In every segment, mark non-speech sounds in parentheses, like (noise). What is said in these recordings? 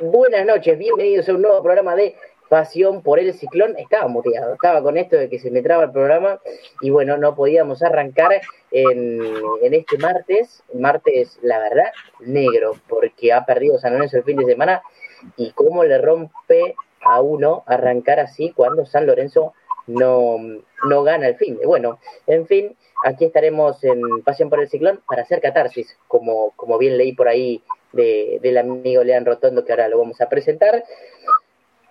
Buenas noches, bienvenidos a un nuevo programa de Pasión por el Ciclón. Estaba muteado, estaba con esto de que se me traba el programa y bueno, no podíamos arrancar en, este martes. Martes, la verdad, negro, porque ha perdido San Lorenzo el fin de semana y cómo le rompe a uno arrancar así cuando San Lorenzo no, no gana el fin. Bueno, en fin, aquí estaremos en Pasión por el Ciclón para hacer catarsis, como, como bien leí por ahí de, del amigo Lean Rotondo, que ahora lo vamos a presentar.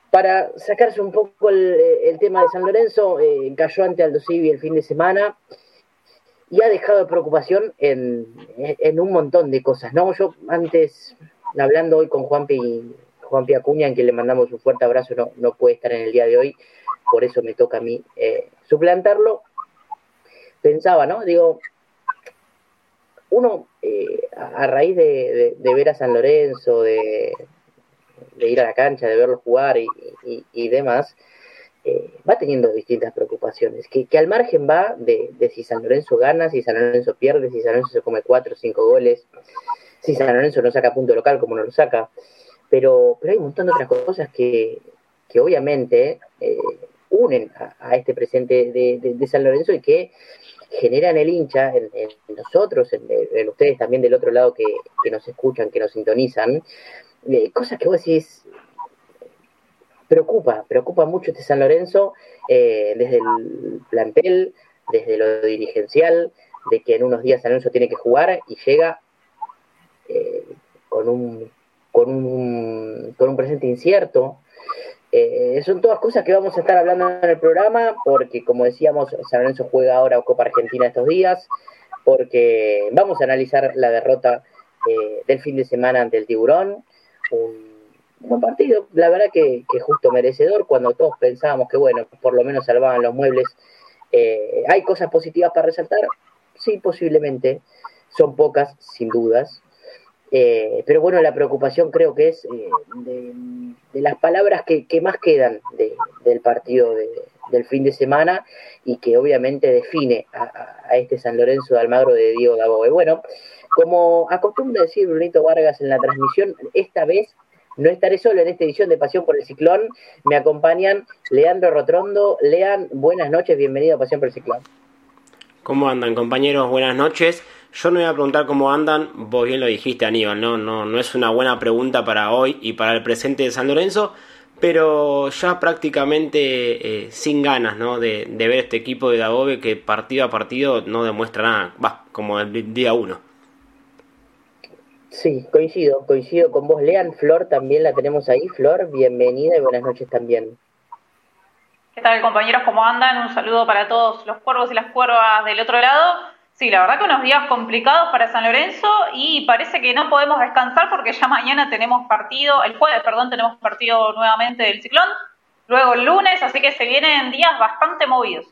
Para sacarse un poco el, tema de San Lorenzo, eh, cayó ante Aldo Civi el fin de semana y ha dejado de preocupación en, en, un montón de cosas, ¿no? Yo antes, hablando hoy con Juanpi, Juanpi Acuña, en quien le mandamos un fuerte abrazo, no, no puede estar en el día de hoy, por eso me toca a mí eh, suplantarlo, pensaba, ¿no? Digo, uno eh, a raíz de, de, de, ver a San Lorenzo, de, de, ir a la cancha, de verlo jugar y, y, y demás, eh, va teniendo distintas preocupaciones, que, al margen va de, si San Lorenzo gana, si San Lorenzo pierde, si San Lorenzo se come cuatro o cinco goles, si San Lorenzo no saca punto local como no lo saca, pero, pero hay un montón de otras cosas que, que obviamente eh, unen a, este presente de, de, de, San Lorenzo y que generan el hincha en, en nosotros, en, en, ustedes también del otro lado que, que nos escuchan, que nos sintonizan, eh, cosas que vos decís, preocupa, preocupa mucho este San Lorenzo eh, desde el plantel, desde lo dirigencial, de que en unos días San Lorenzo tiene que jugar y llega eh, con, un, con, un, con un presente incierto, eh, son todas cosas que vamos a estar hablando en el programa, porque como decíamos, San Lorenzo juega ahora Copa Argentina estos días, porque vamos a analizar la derrota eh, del fin de semana ante el Tiburón, un, partido, la verdad que, que, justo merecedor, cuando todos pensábamos que bueno, por lo menos salvaban los muebles. Eh, ¿Hay cosas positivas para resaltar? Sí, posiblemente, son pocas, sin dudas, eh, pero bueno, la preocupación creo que es eh, de, las palabras que, más quedan de, del partido de, del fin de semana y que obviamente define a, a, este San Lorenzo de Almagro de Diego Daboe. Bueno, como acostumbra decir Brunito Vargas en la transmisión, esta vez no estaré solo en esta edición de Pasión por el Ciclón. Me acompañan Leandro Rotrondo. Lean, buenas noches, bienvenido a Pasión por el Ciclón. ¿Cómo andan, compañeros? Buenas noches. Yo no voy a preguntar cómo andan, vos bien lo dijiste, Aníbal, no, no, no es una buena pregunta para hoy y para el presente de San Lorenzo, pero ya prácticamente eh, sin ganas ¿no? de, de, ver este equipo de Dagobe que partido a partido no demuestra nada, va, como el día uno. Sí, coincido, coincido con vos, Lean. Flor también la tenemos ahí. Flor, bienvenida y buenas noches también. ¿Qué tal, compañeros? ¿Cómo andan? Un saludo para todos los cuervos y las cuervas del otro lado. Sí, la verdad que unos días complicados para San Lorenzo y parece que no podemos descansar porque ya mañana tenemos partido, el jueves, perdón, tenemos partido nuevamente del Ciclón, luego el lunes, así que se vienen días bastante movidos.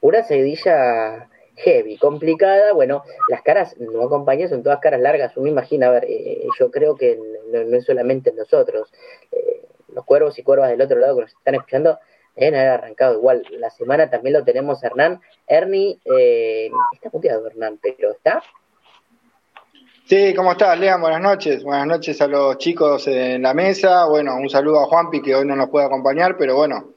Una seguidilla heavy, complicada, bueno, las caras no acompañan, son todas caras largas, uno imagina, a ver, eh, yo creo que no, no, es solamente nosotros, eh, los cuervos y cuervas del otro lado que nos están escuchando, deben haber arrancado igual. La semana también lo tenemos Hernán. Ernie, eh, está puteado Hernán, pero ¿está? Sí, ¿cómo estás, Lean? Buenas noches. Buenas noches a los chicos en la mesa. Bueno, un saludo a Juanpi, que hoy no nos puede acompañar, pero bueno,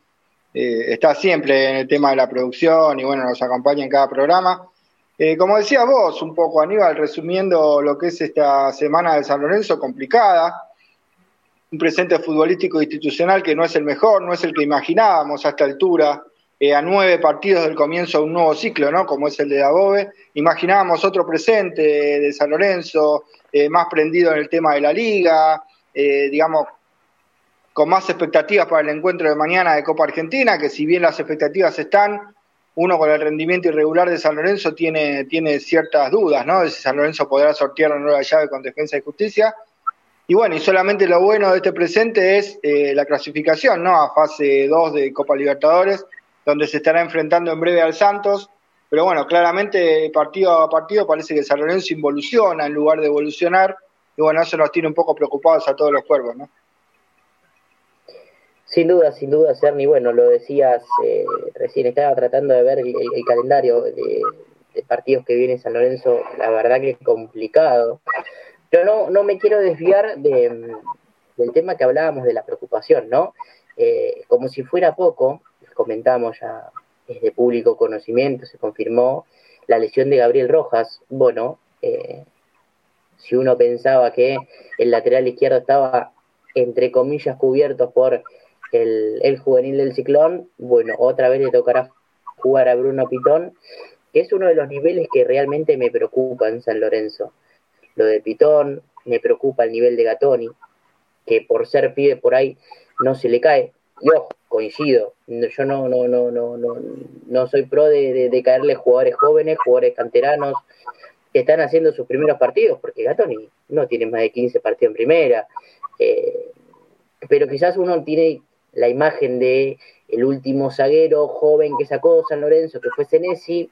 eh, está siempre en el tema de la producción y bueno, nos acompaña en cada programa. Eh, como decías vos, un poco, Aníbal, resumiendo lo que es esta semana de San Lorenzo, complicada, un presente futbolístico institucional que no es el mejor, no es el que imaginábamos a esta altura, eh, a nueve partidos del comienzo de un nuevo ciclo, ¿no? Como es el de Dabobe. Imaginábamos otro presente de San Lorenzo, eh, más prendido en el tema de la liga, eh, digamos, con más expectativas para el encuentro de mañana de Copa Argentina, que si bien las expectativas están, uno con el rendimiento irregular de San Lorenzo tiene, tiene ciertas dudas, ¿no? De si San Lorenzo podrá sortear una nueva llave con defensa y justicia y bueno, y solamente lo bueno de este presente es eh, la clasificación, ¿no? A fase 2 de Copa Libertadores, donde se estará enfrentando en breve al Santos. pero bueno, claramente partido a partido parece que San Lorenzo involuciona en lugar de evolucionar, y bueno, eso nos tiene un poco preocupados a todos los cuervos, ¿no? Sin duda, sin duda, Cerny, bueno, lo decías eh, recién, estaba tratando de ver el, calendario de, partidos que viene San Lorenzo, la verdad que es complicado. Pero no, no me quiero desviar de, del tema que hablábamos de la preocupación, ¿no? Eh, como si fuera poco, comentamos ya de público conocimiento, se confirmó la lesión de Gabriel Rojas. Bueno, eh, si uno pensaba que el lateral izquierdo estaba entre comillas cubierto por el, juvenil del ciclón, bueno, otra vez le tocará jugar a Bruno Pitón, que es uno de los niveles que realmente me preocupa en San Lorenzo. Lo de Pitón, me preocupa el nivel de Gatoni, que por ser pibe por ahí no se le cae. Y ojo, coincido, yo no, no, no, no, no, no soy pro de, de, caerle jugadores jóvenes, jugadores canteranos, que están haciendo sus primeros partidos, porque Gatoni no tiene más de 15 partidos en primera. Eh, pero quizás uno tiene la imagen de el último zaguero joven que sacó San Lorenzo, que fue Senesi,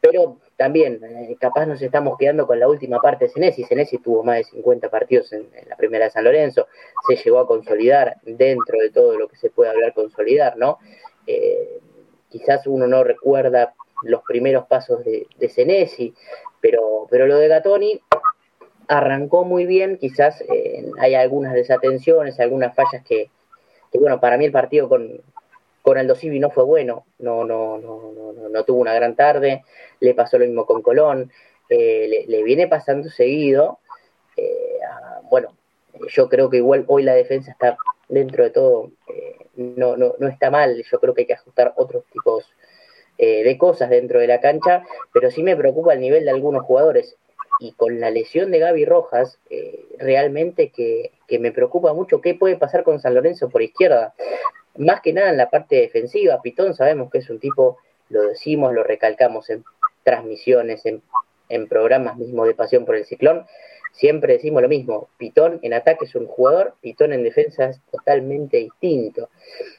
pero también eh, capaz nos estamos quedando con la última parte de Senesi. Senesi tuvo más de 50 partidos en, la primera de San Lorenzo, se llegó a consolidar dentro de todo lo que se puede hablar consolidar, ¿no? Eh, quizás uno no recuerda los primeros pasos de, Senesi, pero, pero lo de Gatoni arrancó muy bien, quizás eh, hay algunas desatenciones, algunas fallas que, bueno, para mí el partido con, con Aldo Civi no fue bueno, no, no, no, no, no tuvo una gran tarde, le pasó lo mismo con Colón, eh, le, viene pasando seguido, eh, bueno, yo creo que igual hoy la defensa está dentro de todo, eh, no, no, no está mal, yo creo que hay que ajustar otros tipos de cosas dentro de la cancha, pero sí me preocupa el nivel de algunos jugadores y con la lesión de Gaby Rojas, realmente que, que me preocupa mucho qué puede pasar con San Lorenzo por izquierda. Más que nada en la parte defensiva, Pitón sabemos que es un tipo, lo decimos, lo recalcamos en transmisiones, en, programas mismos de pasión por el ciclón, siempre decimos lo mismo, Pitón en ataque es un jugador, Pitón en defensa es totalmente distinto.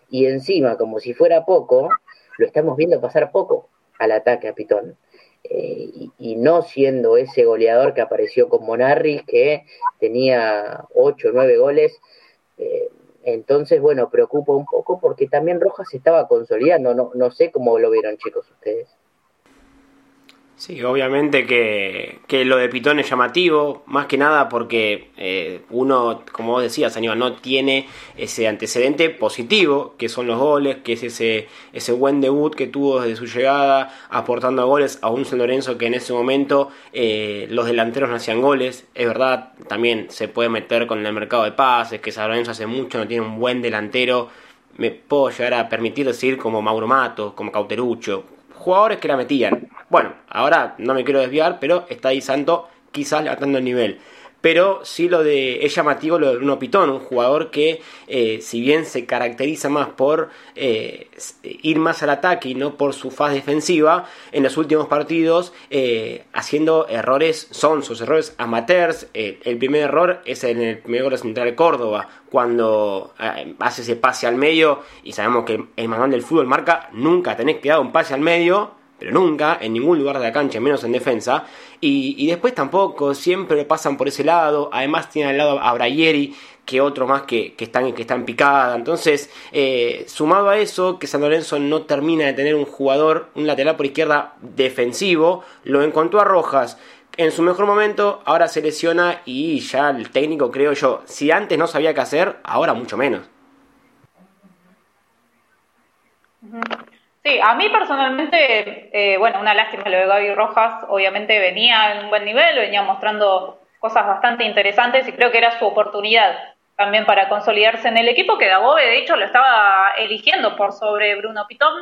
Y encima, como si fuera poco, lo estamos viendo pasar poco al ataque a Pitón. Eh, y, no siendo ese goleador que apareció con Monarris, que tenía 8 o 9 goles. Eh, entonces, bueno, preocupa un poco porque también Rojas se estaba consolidando. No, no sé cómo lo vieron, chicos, ustedes. Sí, obviamente que, que, lo de Pitón es llamativo, más que nada porque eh, uno, como vos decías, Aníbal, no tiene ese antecedente positivo, que son los goles, que es ese, ese buen debut que tuvo desde su llegada, aportando goles a un San Lorenzo que en ese momento eh, los delanteros no hacían goles. Es verdad, también se puede meter con el mercado de pases, que San Lorenzo hace mucho no tiene un buen delantero. Me puedo llegar a permitir decir como Mauro Mato, como Cauterucho, jugadores que la metían. Bueno, ahora no me quiero desviar, pero está ahí Santo quizás levantando el nivel. Pero sí lo de es llamativo lo de Bruno Pitón, un jugador que eh, si bien se caracteriza más por eh, ir más al ataque y no por su faz defensiva, en los últimos partidos eh, haciendo errores son sus errores amateurs. el primer error es en el primer gol central de Córdoba, cuando hace ese pase al medio y sabemos que el manual del fútbol marca nunca tenés que dar un pase al medio pero nunca en ningún lugar de la cancha, menos en defensa. Y, después tampoco, siempre pasan por ese lado. Además tiene al lado a Brayeri, que otro más que, que, están, que picada. Entonces, eh, sumado a eso, que San Lorenzo no termina de tener un jugador, un lateral por izquierda defensivo, lo encontró a Rojas en su mejor momento, ahora se lesiona y ya el técnico, creo yo, si antes no sabía qué hacer, ahora mucho menos. Sí, a mí personalmente, eh, bueno, una lástima lo de Gaby Rojas, obviamente venía en un buen nivel, venía mostrando cosas bastante interesantes y creo que era su oportunidad también para consolidarse en el equipo, que Dagobe de hecho lo estaba eligiendo por sobre Bruno Pitón,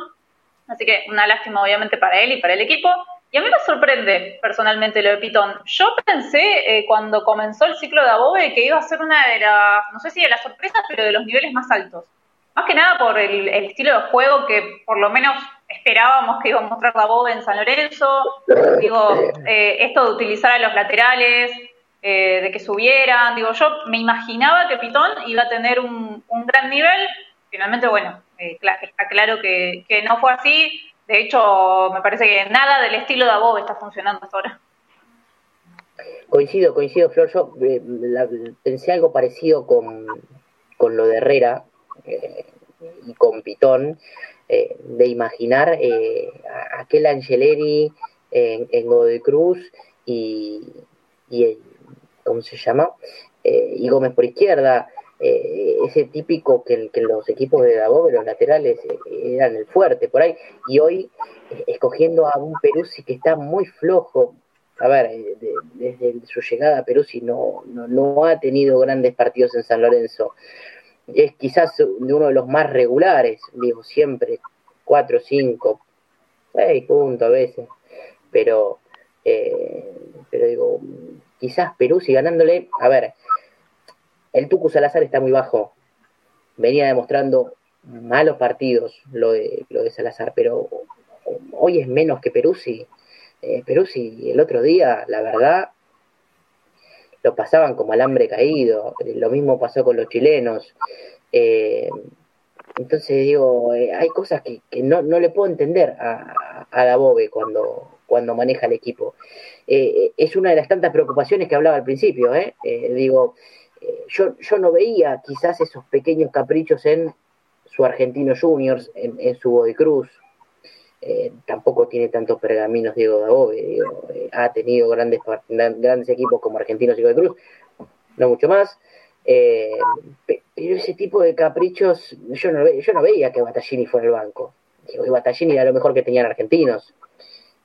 así que una lástima obviamente para él y para el equipo. Y a mí me sorprende personalmente lo de Pitón. Yo pensé eh, cuando comenzó el ciclo de Abobe que iba a ser una de las, no sé si de las sorpresas, pero de los niveles más altos. Más que nada por el, estilo de juego que por lo menos esperábamos que iba a mostrar la Boba en San Lorenzo. Digo, eh, esto de utilizar a los laterales, eh, de que subieran. Digo, yo me imaginaba que Pitón iba a tener un, gran nivel. Finalmente, bueno, eh, está claro que, no fue así. De hecho, me parece que nada del estilo de Abob está funcionando hasta ahora. Coincido, coincido, Flor. Yo pensé algo parecido con, con lo de Herrera eh, y con Pitón, eh, de imaginar a aquel Angeleri en, en Godoy Cruz y, y ¿cómo se llama? y Gómez por izquierda, ese típico que, que, los equipos de Dagobe, los laterales, eran el fuerte por ahí, y hoy escogiendo a un Peruzzi que está muy flojo, a ver, eh, desde su llegada a Perú, si no, no, ha tenido grandes partidos en San Lorenzo. Es quizás uno de los más regulares, digo, siempre, cuatro, cinco, seis puntos a veces, pero, eh, pero digo, quizás Perú si ganándole, a ver, el Tucu Salazar está muy bajo, venía demostrando malos partidos lo de, lo de Salazar, pero hoy es menos que Perú si eh, Perú sí, el otro día, la verdad, lo pasaban como alambre caído. Eh, lo mismo pasó con los chilenos. Eh, entonces digo, hay cosas que, no, le puedo entender a, a cuando, cuando maneja el equipo. es una de las tantas preocupaciones que hablaba al principio. digo, yo, yo no veía quizás esos pequeños caprichos en su Argentino Juniors, en, en su Body Cruz, eh, tampoco tiene tantos pergaminos Diego Dabove, eh, ha tenido grandes, grandes equipos como Argentinos y de Cruz, no mucho más, eh, pero ese tipo de caprichos, yo no, veía que Battaglini fuera el banco, digo, y Battaglini era lo mejor que tenían argentinos,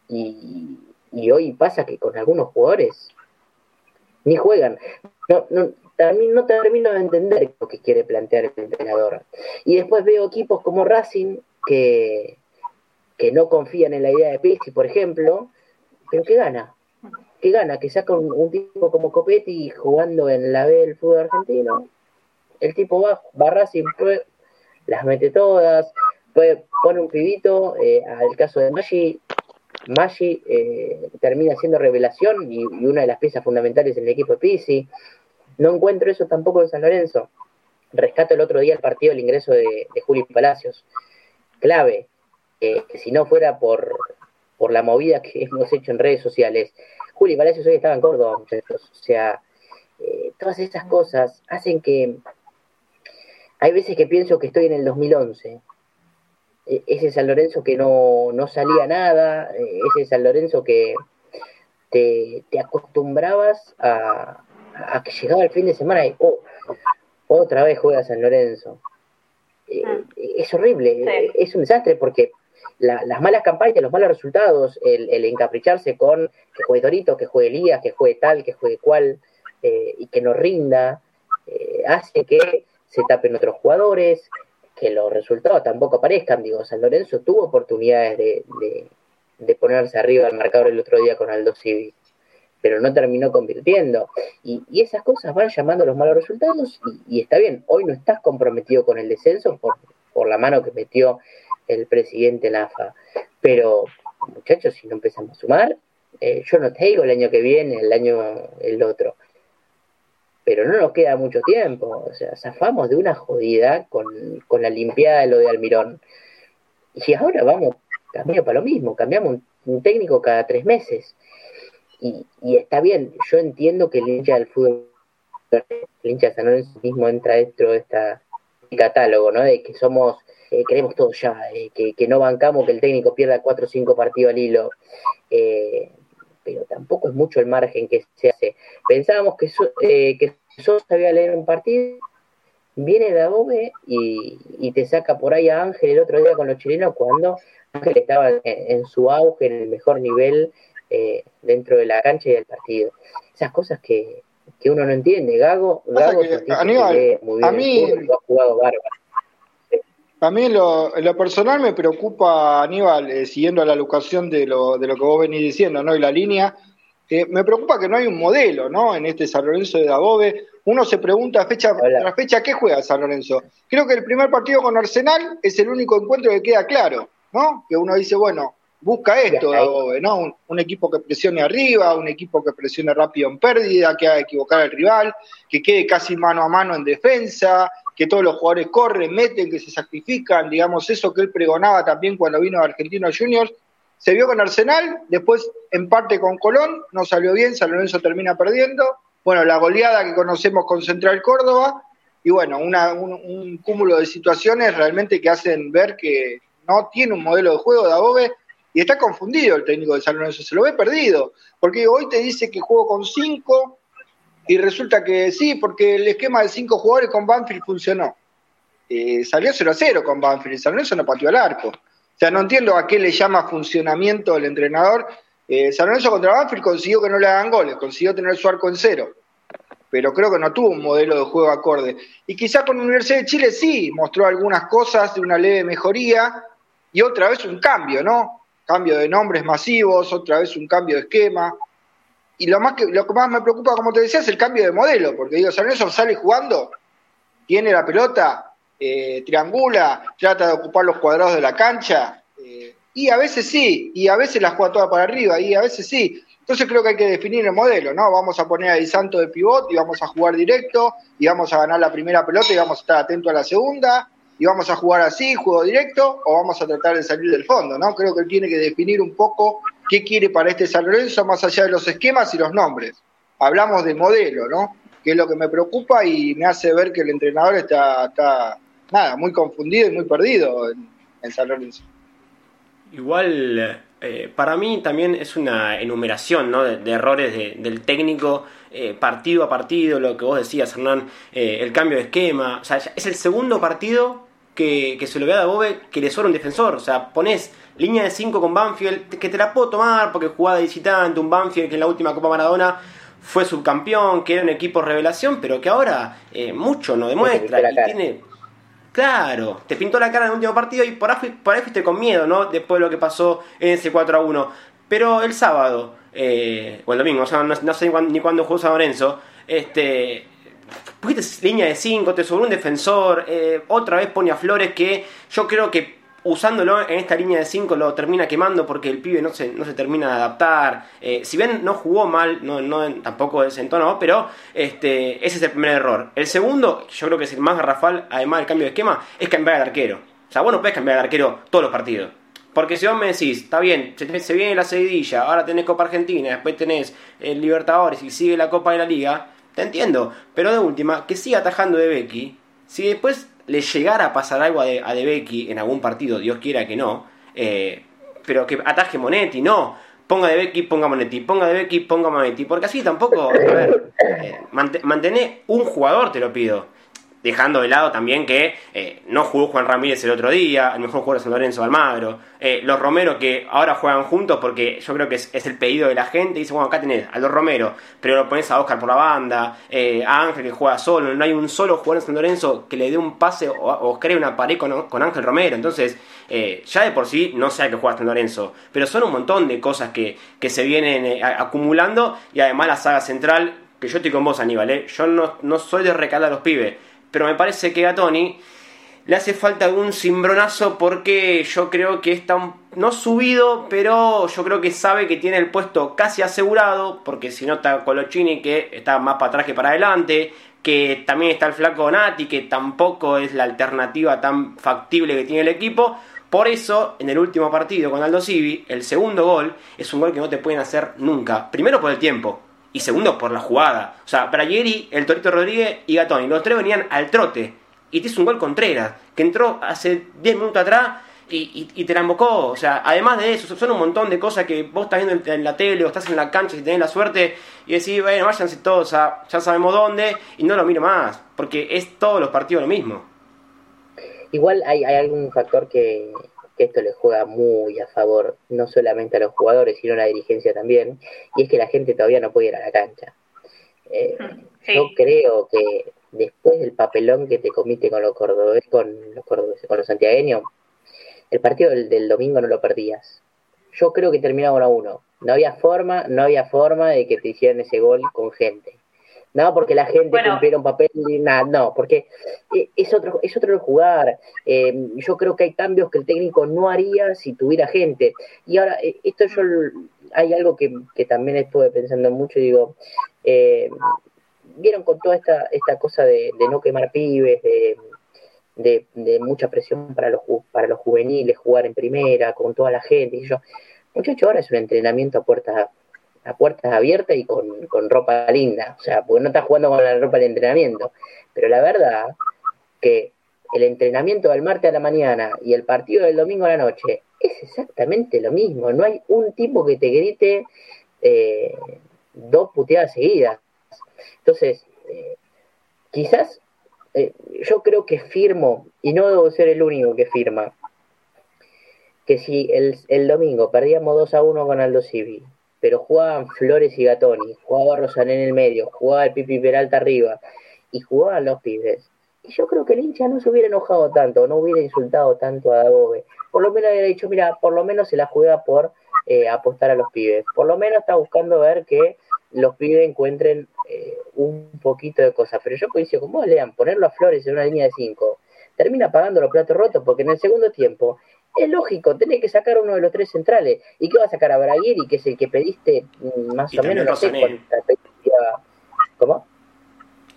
y, hoy pasa que con algunos jugadores ni juegan, no, no termino de entender lo que quiere plantear el entrenador, y después veo equipos como Racing, que, que no confían en la idea de Pizzi, por ejemplo, pero que gana, que gana, que saca un, tipo como Copetti jugando en la B del fútbol argentino, el tipo va, barra sin las mete todas, pone un pibito, eh, al caso de Maggi, Maggi eh, termina siendo revelación y, una de las piezas fundamentales en el equipo de Pizzi. No encuentro eso tampoco en San Lorenzo. Rescato el otro día el partido el ingreso de, de Juli Palacios. Clave, que si no fuera por, por la movida que (laughs) hemos hecho en redes sociales, Juli Palacios hoy estaba en Córdoba, muchachos. O sea, eh, todas esas cosas hacen que. Hay veces que pienso que estoy en el 2011. E, ese San Lorenzo que no, no salía nada, e, ese San Lorenzo que te, acostumbrabas a, a, que llegaba el fin de semana y oh, otra vez juega San Lorenzo. Eh, mm. es horrible, es un desastre porque las malas campañas, los malos resultados, el, encapricharse con que juegue Dorito, que juegue Elías, que juegue tal, que juegue cual, eh, y que no rinda, eh, hace que se tapen otros jugadores, que los resultados tampoco aparezcan. Digo, San Lorenzo tuvo oportunidades de, ponerse arriba al marcador el otro día con Aldo Civi, pero no terminó convirtiendo. Y, esas cosas van llamando a los malos resultados, y, está bien, hoy no estás comprometido con el descenso por la mano que metió el presidente Lafa. Pero, muchachos, si no empezamos a sumar, eh, yo no te digo el año que viene, el año el otro. Pero no nos queda mucho tiempo. O sea, zafamos de una jodida con, la limpiada de lo de Almirón. Y ahora vamos cambiamos para lo mismo, cambiamos un, técnico cada tres meses. Y, y, está bien, yo entiendo que el hincha del fútbol, el hincha de San Lorenzo mismo entra dentro de este catálogo, ¿no? De que somos eh, queremos todo ya, eh, que, no bancamos que el técnico pierda cuatro o cinco partidos al hilo, eh, pero tampoco es mucho el margen que se hace. Pensábamos que, so, que Sosa sabía leer un partido, viene de Adobe y, te saca por ahí a Ángel el otro día con los chilenos cuando Ángel estaba en, su auge, en el mejor nivel dentro de la cancha y del partido. Esas cosas que, uno no entiende. Gago, Gago muy bien a mí, ha jugado bárbaro. A mí en lo, personal me preocupa, Aníbal, eh, siguiendo la locación de lo, de lo que vos venís diciendo, ¿no? Y la línea, eh, me preocupa que no hay un modelo, ¿no? En este San Lorenzo de Dabove. Uno se pregunta fecha tras fecha, ¿qué juega San Lorenzo? Creo que el primer partido con Arsenal es el único encuentro que queda claro, ¿no? Que uno dice, bueno, busca esto Dabove, ¿no? Un, un, equipo que presione arriba, un equipo que presione rápido en pérdida, que haga equivocar al rival, que quede casi mano a mano en defensa, que todos los jugadores corren, meten, que se sacrifican, digamos, eso que él pregonaba también cuando vino a Argentinos Juniors, se vio con Arsenal, después en parte con Colón, no salió bien, San Lorenzo termina perdiendo, bueno, la goleada que conocemos con Central Córdoba, y bueno, un, cúmulo de situaciones realmente que hacen ver que no tiene un modelo de juego de Adobe y está confundido el técnico de San Lorenzo, se lo ve perdido, porque hoy te dice que juego con cinco y resulta que sí, porque el esquema de cinco jugadores con Banfield funcionó. Eh, salió 0 a 0 con Banfield, San Lorenzo no pateó al arco. O sea, no entiendo a qué le llama funcionamiento el entrenador. Eh, San Lorenzo contra Banfield consiguió que no le hagan goles, consiguió tener su arco en cero pero creo que no tuvo un modelo de juego acorde. Y quizá con Universidad de Chile sí mostró algunas cosas de una leve mejoría y otra vez un cambio, ¿no? Cambio de nombres masivos, otra vez un cambio de esquema. Y lo, más que, lo que más me preocupa, como te decía, es el cambio de modelo, porque digo, San Lorenzo sale jugando, tiene la pelota, eh, triangula, trata de ocupar los cuadrados de la cancha, eh, y a veces sí, y a veces la juega toda para arriba, y a veces sí. Entonces creo que hay que definir el modelo, ¿no? Vamos a poner a Di Santo de pivot y vamos a jugar directo y vamos a ganar la primera pelota y vamos a estar atentos a la segunda y vamos a jugar así, juego directo o vamos a tratar de salir del fondo, ¿no? Creo que él tiene que definir un poco qué quiere para este San Lorenzo más allá de los esquemas y los nombres. Hablamos de modelo, ¿no? Que es lo que me preocupa y me hace ver que el entrenador está, está nada, muy confundido y muy perdido en San Lorenzo. Igual eh, para mí también es una enumeración de, errores del técnico eh, partido a partido, lo que vos decías, Hernán, eh, el cambio de esquema. O sea, es el segundo partido que, se lo ve a Bobe que le sobra un defensor. O sea, pones línea de 5 con Banfield, que te la puedo tomar porque jugaba de visitante, un Banfield que en la última Copa Maradona fue subcampeón, que era un equipo revelación, pero que ahora mucho no demuestra y tiene Claro, te pintó la cara en el último partido y por ahí, por ahí fuiste con miedo, ¿no? Después de lo que pasó en ese 4 a 1. Pero el sábado, eh, o el domingo, o sea, no, sé ni cuándo, jugó San Lorenzo, este, pusiste línea de 5, te sobró un defensor, eh, otra vez pone a Flores que yo creo que usándolo en esta línea de 5 lo termina quemando porque el pibe no se, no se termina de adaptar. Eh, si bien no jugó mal, no, no, tampoco desentonó, pero este, ese es el primer error. El segundo, yo creo que es el más garrafal, además del cambio de esquema, es cambiar al arquero. O sea, vos no podés cambiar al arquero todos los partidos. Porque si vos me decís, está bien, se viene la seguidilla, ahora tenés Copa Argentina, después tenés el Libertadores y sigue la Copa de la Liga, te entiendo. Pero de última, que siga atajando de Becky. Si después le llegara a pasar algo a De, a Becky en algún partido, Dios quiera que no, eh, pero que ataje Monetti, no. Ponga De Becky, ponga Monetti, ponga De Becky, ponga Monetti, porque así tampoco, a ver, eh, mantener un jugador, te lo pido dejando de lado también que eh, no jugó Juan Ramírez el otro día, el mejor jugador San Lorenzo Almagro, eh, los Romero que ahora juegan juntos porque yo creo que es, el pedido de la gente, dice, bueno, acá tenés a los Romero, pero lo pones a Oscar por la banda, eh, a Ángel que juega solo, no hay un solo jugador de San Lorenzo que le dé un pase o, cree una pared con, Ángel Romero, entonces ya de por sí no sé a qué juega San Lorenzo, pero son un montón de cosas que, que se vienen acumulando y además la saga central, que yo estoy con vos Aníbal, yo no, no soy de recalar a los pibes, pero me parece que a Tony le hace falta un cimbronazo porque yo creo que está no subido, pero yo creo que sabe que tiene el puesto casi asegurado, porque si no está Colochini que está más para atrás que para adelante, que también está el flaco Nati, que tampoco es la alternativa tan factible que tiene el equipo. Por eso, en el último partido con Aldo Civi, el segundo gol es un gol que no te pueden hacer nunca. Primero por el tiempo, y segundo por la jugada. O sea, Brayeri, el Torito Rodríguez y Gatoni, los tres venían al trote. Y te hizo un gol Contreras, que entró hace 10 minutos atrás y, te la embocó. O sea, además de eso, son un montón de cosas que vos estás viendo en la tele o estás en la cancha y tenés la suerte y decís, bueno, váyanse todos a ya sabemos dónde y no lo miro más, porque es todos los partidos lo mismo. Igual hay, hay algún factor que esto le juega muy a favor, no solamente a los jugadores, sino a la dirigencia también, y es que la gente todavía no puede ir a la cancha. Eh, yo creo que después del papelón que te comiste con los cordobés, con los cordobeses, con los santiagueños, el partido del, domingo no lo perdías. Yo creo que terminaba a uno. No había forma, no había forma de que te hicieran ese gol con gente. No, porque la gente cumpliera un papel, nada, no, porque e, es otro, es otro jugar. Eh, yo creo que hay cambios que el técnico no haría si tuviera gente. Y ahora, eh, esto yo, hay algo que, también estuve pensando mucho, digo, eh, vieron con toda esta, esta cosa de, no quemar pibes, de, de, mucha presión para los, para los juveniles, jugar en primera, con toda la gente. Y yo, muchacho, ahora es un entrenamiento a puertas, a puertas abiertas y con, con ropa linda. O sea, porque no estás jugando con la ropa de entrenamiento. Pero la verdad que el entrenamiento del martes a la mañana y el partido del domingo a la noche es exactamente lo mismo. No hay un tipo que te grite eh, dos puteadas seguidas. Entonces, eh, quizás eh, yo creo que firmo, y no debo ser el único que firma, que si el, el domingo perdíamos 2 a 1 con Aldo Civi, pero jugaban Flores y Gatoni, jugaba Rosané en el medio, jugaba el Pipi Peralta arriba, y jugaban los pibes, y yo creo que el hincha no se hubiera enojado tanto, no hubiera insultado tanto a Dagobe. Por lo menos hubiera dicho, mira, por lo menos se la juega por eh, apostar a los pibes. Por lo menos está buscando ver que los pibes encuentren eh, un poquito de cosas. Pero yo coincido con vos, Lean, ponerlo a Flores en una línea de 5, termina pagando los platos rotos porque en el segundo tiempo es lógico, tenés que sacar uno de los tres centrales. ¿Y qué va a sacar a Braguiri, que es el que pediste mm, más o menos? No sé, ¿Cómo?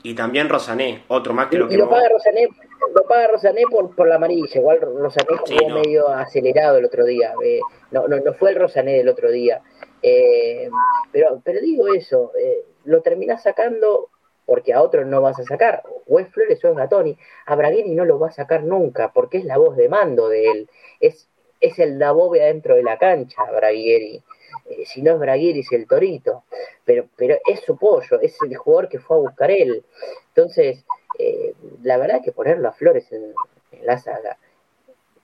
Y también Rosané, otro más que lo que. Y lo paga Rosané, lo paga Rosané por, por la amarilla. Igual Rosané jugó medio acelerado el otro día. Eh, no, no, no fue el Rosané del otro día. Eh, pero, pero digo eso, eh, lo terminás sacando porque a otros no vas a sacar. O es Flores o es Gatoni. A Braguini no lo va a sacar nunca porque es la voz de mando de él. Es, es el Dabobe adentro de la cancha, Braguieri. Eh, si no es Braguiri es el Torito, pero, pero es su pollo, es el jugador que fue a buscar él. Entonces, eh, la verdad que ponerlo a Flores en, la saga,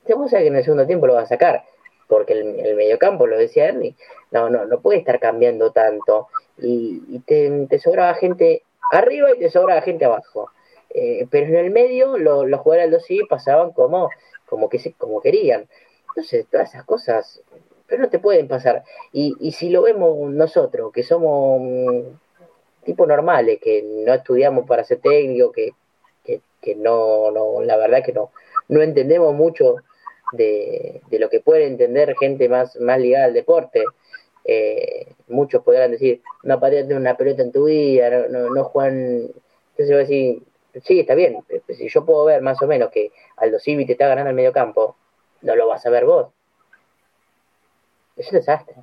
se puede que en el segundo tiempo lo va a sacar, porque el, el mediocampo, lo decía Ernie, no, no, no puede estar cambiando tanto, y, te, te sobraba gente arriba y te sobraba gente abajo. Eh, pero en el medio los jugadores del 2 pasaban como, como, que, como querían. Entonces, todas esas cosas pero no te pueden pasar. Y, y si lo vemos nosotros, que somos mm, tipos normales, que no estudiamos para ser técnico, que, que, no, no, la verdad que no, no entendemos mucho de, de lo que puede entender gente más, más ligada al deporte. Eh, muchos podrán decir, no pateaste una pelota en tu vida, no, no, no Juan. Entonces a decir, sí, está bien, si yo puedo ver más o menos que Aldo Civi te está ganando el medio campo, no lo vas a ver vos. Es un desastre.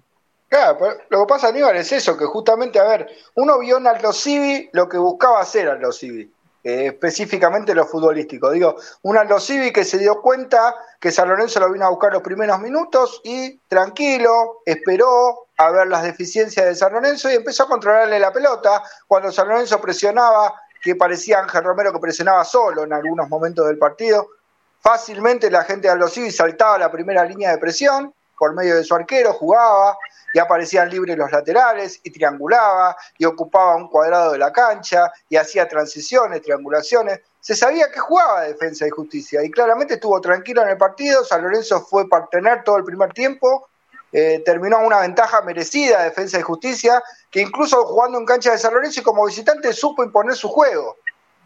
Claro, lo que pasa, Aníbal, es eso, que justamente, a ver, uno vio en Aldo Civi lo que buscaba hacer Aldo Civi, eh, específicamente lo futbolístico. Digo, un Aldo Civi que se dio cuenta que San Lorenzo lo vino a buscar los primeros minutos y tranquilo, esperó a ver las deficiencias de San Lorenzo y empezó a controlarle la pelota. Cuando San Lorenzo presionaba, que parecía Ángel Romero que presionaba solo en algunos momentos del partido, fácilmente la gente de Aldo Civi saltaba la primera línea de presión por medio de su arquero, jugaba y aparecían libres los laterales y triangulaba y ocupaba un cuadrado de la cancha y hacía transiciones, triangulaciones. Se sabía que jugaba defensa y justicia y claramente estuvo tranquilo en el partido. San Lorenzo fue tener todo el primer tiempo, eh, terminó una ventaja merecida de defensa y justicia, que incluso jugando en cancha de San Lorenzo y como visitante supo imponer su juego.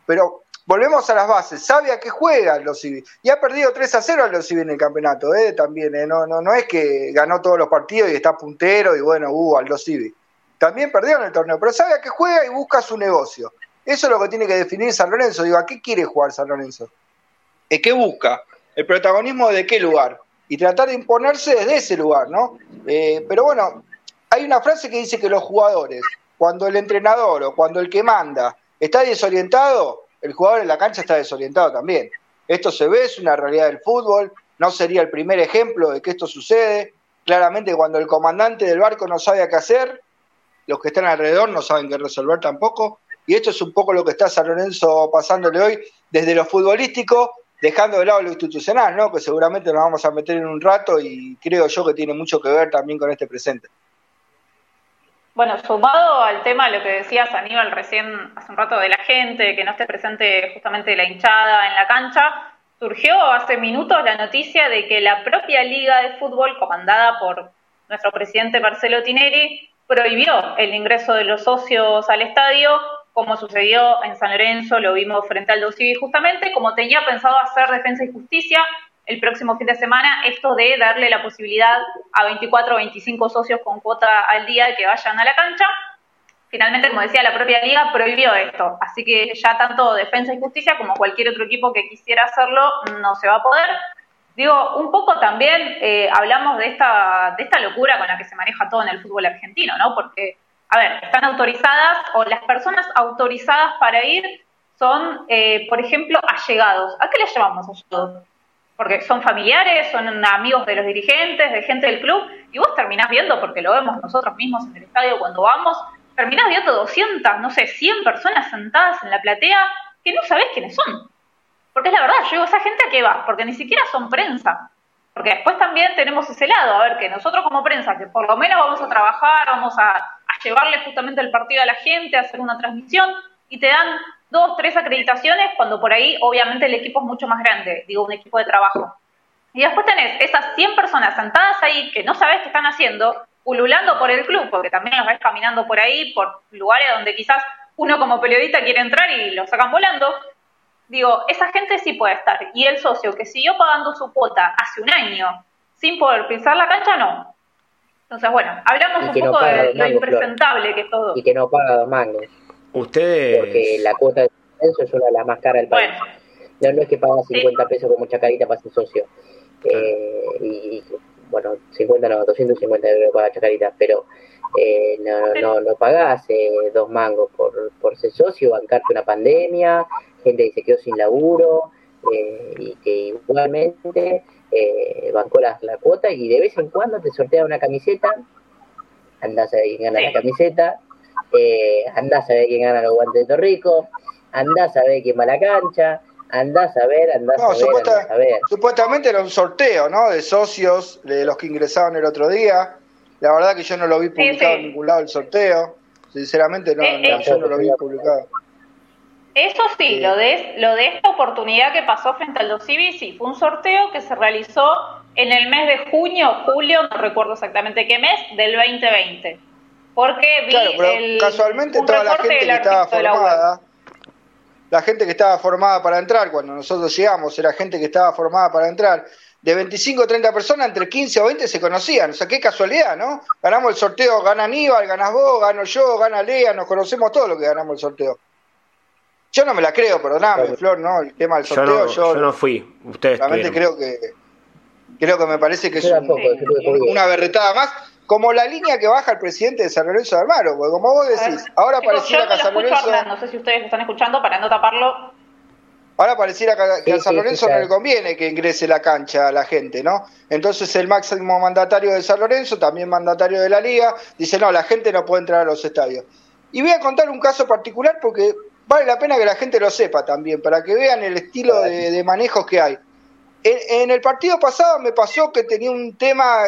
Pero volvemos a las bases, sabe a qué juega los Civi. Y ha perdido 3 a 0 a los Civi en el campeonato, ¿eh? también. ¿eh? No, no, no es que ganó todos los partidos y está puntero y bueno, uh, al los Civi. También perdió en el torneo, pero sabe a qué juega y busca su negocio. Eso es lo que tiene que definir San Lorenzo. Digo, ¿a qué quiere jugar San Lorenzo? ¿Es qué busca? ¿El protagonismo de qué lugar? Y tratar de imponerse desde ese lugar, ¿no? Eh, pero bueno, hay una frase que dice que los jugadores, cuando el entrenador o cuando el que manda está desorientado, el jugador en la cancha está desorientado también. Esto se ve, es una realidad del fútbol, no sería el primer ejemplo de que esto sucede. Claramente cuando el comandante del barco no sabe qué hacer, los que están alrededor no saben qué resolver tampoco. Y esto es un poco lo que está San Lorenzo pasándole hoy desde lo futbolístico, dejando de lado lo institucional, ¿no? que seguramente nos vamos a meter en un rato y creo yo que tiene mucho que ver también con este presente. Bueno, sumado al tema, lo que decías Aníbal recién hace un rato de la gente, que no esté presente justamente la hinchada en la cancha, surgió hace minutos la noticia de que la propia Liga de Fútbol, comandada por nuestro presidente Marcelo Tineri, prohibió el ingreso de los socios al estadio, como sucedió en San Lorenzo, lo vimos frente al Dosivi justamente, como tenía pensado hacer Defensa y Justicia el próximo fin de semana esto de darle la posibilidad a 24 o 25 socios con cuota al día de que vayan a la cancha. finalmente, como decía, la propia liga prohibió esto. Así que ya tanto Defensa y Justicia como cualquier otro equipo que quisiera hacerlo no se va a poder. Digo, un poco también eh, hablamos de esta, de esta locura con la que se maneja todo en el fútbol argentino, ¿no? Porque, a ver, están autorizadas o las personas autorizadas para ir son, eh, por ejemplo, allegados. ¿A qué les llamamos allegados? Porque son familiares, son amigos de los dirigentes, de gente del club, y vos terminás viendo, porque lo vemos nosotros mismos en el estadio cuando vamos, terminás viendo 200, no sé, 100 personas sentadas en la platea que no sabés quiénes son. Porque es la verdad, yo digo, ¿esa gente a qué va? Porque ni siquiera son prensa. Porque después también tenemos ese lado, a ver, que nosotros como prensa, que por lo menos vamos a trabajar, vamos a, a llevarle justamente el partido a la gente, a hacer una transmisión, y te dan dos, tres acreditaciones, cuando por ahí obviamente el equipo es mucho más grande, digo, un equipo de trabajo. Y después tenés esas 100 personas sentadas ahí que no sabés qué están haciendo, pululando por el club, porque también los ves caminando por ahí, por lugares donde quizás uno como periodista quiere entrar y lo sacan volando. Digo, esa gente sí puede estar. Y el socio que siguió pagando su cuota hace un año sin poder pisar la cancha, no. Entonces, bueno, hablamos un poco de lo impresentable que es todo. Y que no paga dos mangos. Ustedes. Porque la cuota de censo es una de las más caras del país. No, no es que paga 50 pesos como chacarita para ser socio. Eh, y, bueno, 50 no, 250 euros para chacarita, pero eh, no, no, no pagás eh, dos mangos por, por ser socio, bancarte una pandemia, gente que se quedó sin laburo eh, y que igualmente eh, bancó la, la, cuota y de vez en cuando te sortea una camiseta, andás a ver quién gana la camiseta, eh, andás a ver quién gana los guantes de Torrico, andás a ver quién va a la cancha, andás a ver, andás, no, a, ver, supuesta, andás a ver. Supuestamente era un sorteo, ¿no? De socios, de los que ingresaban el otro día. La verdad que yo no lo vi publicado sí, sí. en ningún lado el sorteo. Sinceramente no, Eh, no, eh, yo no lo vi publicado. Eso sí, lo de, lo de esta oportunidad que pasó frente al Dosivi, sí, fue un sorteo que se realizó en el mes de junio julio, no recuerdo exactamente qué mes, del 2020. Porque vi Claro, pero el, casualmente toda la gente que estaba la formada, la gente que estaba formada para entrar, cuando nosotros llegamos, era gente que estaba formada para entrar, de 25 o 30 personas, entre 15 o 20 se conocían. O sea, qué casualidad, ¿no? Ganamos el sorteo, gana Aníbal, ganas vos, gano yo, gana Lea, nos conocemos todos los que ganamos el sorteo. Yo no me la creo, perdóname, Claro. Flor, ¿no? El tema del Yo sorteo, no, yo, yo no fui. Ustedes realmente creo que creo que me parece que es Yo un- yo una berretada más, como la línea que baja el presidente de San Lorenzo de Almagro, porque como vos ver, decís, ahora chicos, pareciera que a no San Lorenzo, no sé si ustedes lo están escuchando para no taparlo. ahora pareciera que, a- que Sí, a San Lorenzo sí, no le conviene que ingrese la cancha a la gente, ¿no? Entonces el máximo mandatario de San Lorenzo, también mandatario de la liga, dice, no, la gente no puede entrar a los estadios. Y voy a contar un caso particular porque vale la pena que la gente lo sepa también, para que vean el estilo de, de manejos que hay. En, en el partido pasado me pasó que tenía un tema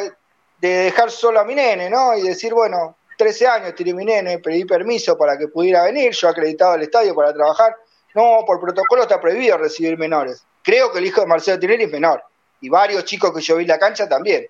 de dejar solo a mi nene, ¿no? Y decir, bueno, 13 años tiré mi nene, pedí permiso para que pudiera venir, yo acreditado al estadio para trabajar. No, por protocolo está prohibido recibir menores. Creo que el hijo de Marcelo Tinelli es menor. Y varios chicos que yo vi en la cancha también.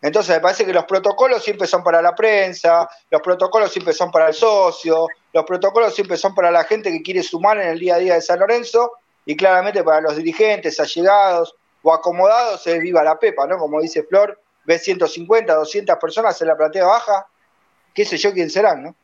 Entonces me parece que los protocolos siempre son para la prensa, los protocolos siempre son para el socio, los protocolos siempre son para la gente que quiere sumar en el día a día de San Lorenzo y claramente para los dirigentes, allegados o acomodados es viva la pepa, ¿no? Como dice Flor, ves 150, 200 personas en la platea baja, qué sé yo quién serán, ¿no?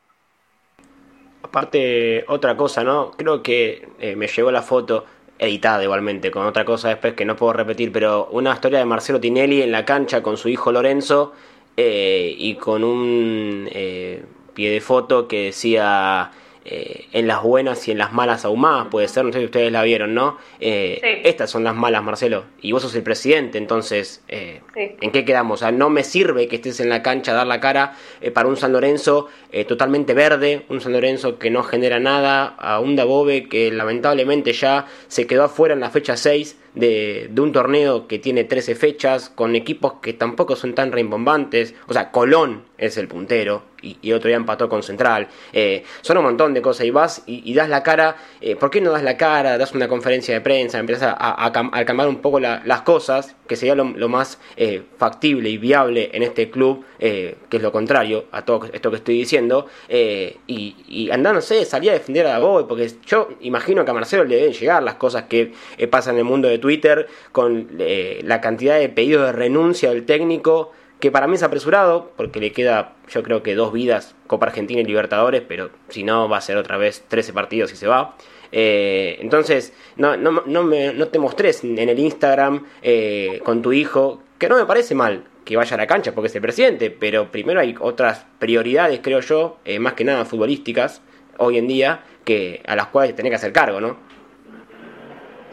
Aparte, otra cosa, ¿no? Creo que eh, me llegó la foto editada igualmente, con otra cosa después que no puedo repetir, pero una historia de Marcelo Tinelli en la cancha con su hijo Lorenzo eh, y con un eh, pie de foto que decía eh, en las buenas y en las malas más, puede ser, no sé si ustedes la vieron, ¿no? Eh, Sí. Estas son las malas, Marcelo, y vos sos el presidente, entonces, eh, Sí. ¿en qué quedamos? O sea, no me sirve que estés en la cancha a dar la cara eh, para un San Lorenzo eh, totalmente verde, un San Lorenzo que no genera nada, a un Dabobe que lamentablemente ya se quedó afuera en la fecha 6 de, de un torneo que tiene 13 fechas, con equipos que tampoco son tan rimbombantes, o sea, Colón es el puntero y, otro día empató con Central, Eh, son un montón de cosas y vas y, das la cara, eh, ¿por qué no das la cara? Das una conferencia de prensa, empiezas a, a, cam- a cambiar un poco la- las cosas, que sería lo, más eh, factible y viable en este club, eh, que es lo contrario a todo esto que estoy diciendo, eh, y, y andá, no sé, salía a defender a Daboy, porque yo imagino que a Marcelo le deben llegar las cosas que eh, pasan en el mundo de Twitter, con la cantidad de pedidos de renuncia del técnico, que para mí es apresurado, porque le queda yo creo que dos vidas, Copa Argentina y Libertadores, pero si no va a ser otra vez 13 partidos y se va. Eh, entonces, no, no, no, me, no te mostres en el Instagram eh, con tu hijo, que no me parece mal que vaya a la cancha porque es el presidente, pero primero hay otras prioridades, creo yo, eh, más que nada futbolísticas, hoy en día, que a las cuales tenés que hacer cargo, ¿no?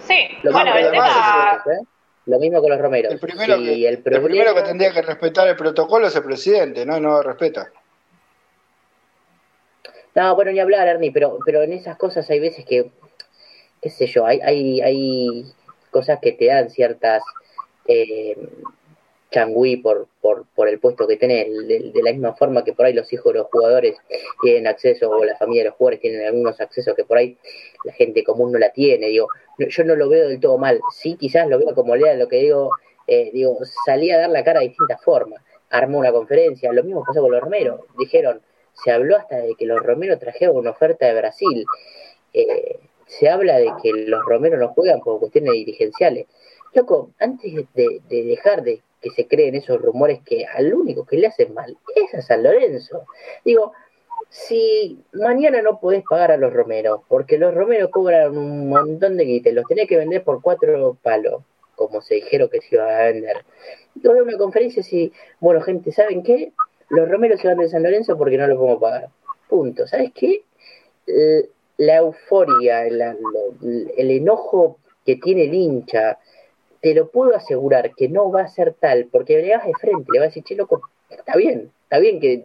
Sí, bueno, el tema... Lo mismo con los romeros. El primero, que, el, primero que tendría que respetar el protocolo es el presidente, ¿no? No lo respeta. No, bueno, ni hablar, Ernie, pero, pero en esas cosas hay veces que, qué sé yo, hay, hay, hay cosas que te dan ciertas eh, changüí por, por, el puesto que tenés, de, la misma forma que por ahí los hijos de los jugadores tienen acceso, o la familia de los jugadores tienen algunos accesos que por ahí la gente común no la tiene, digo, yo no lo veo del todo mal, sí quizás lo veo como lea lo que digo, eh, digo, salí a dar la cara de distintas formas, armó una conferencia, lo mismo pasó con los Romeros, dijeron, se habló hasta de que los Romeros trajeron una oferta de Brasil, eh, se habla de que los Romeros no juegan por cuestiones dirigenciales. Loco, antes de dejar de que se creen esos rumores que al único que le hacen mal es a San Lorenzo. Digo, si mañana no podés pagar a los romeros, porque los romeros cobran un montón de guita, los tenés que vender por cuatro palos, como se dijeron que se iba a vender. Doy una conferencia y, bueno, gente, ¿saben qué? Los romeros se van de San Lorenzo porque no los podemos pagar. Punto. ¿Sabes qué? La euforia, el enojo que tiene el hincha, te lo puedo asegurar que no va a ser tal, porque le vas de frente, le vas a decir, che, loco, está bien, está bien que,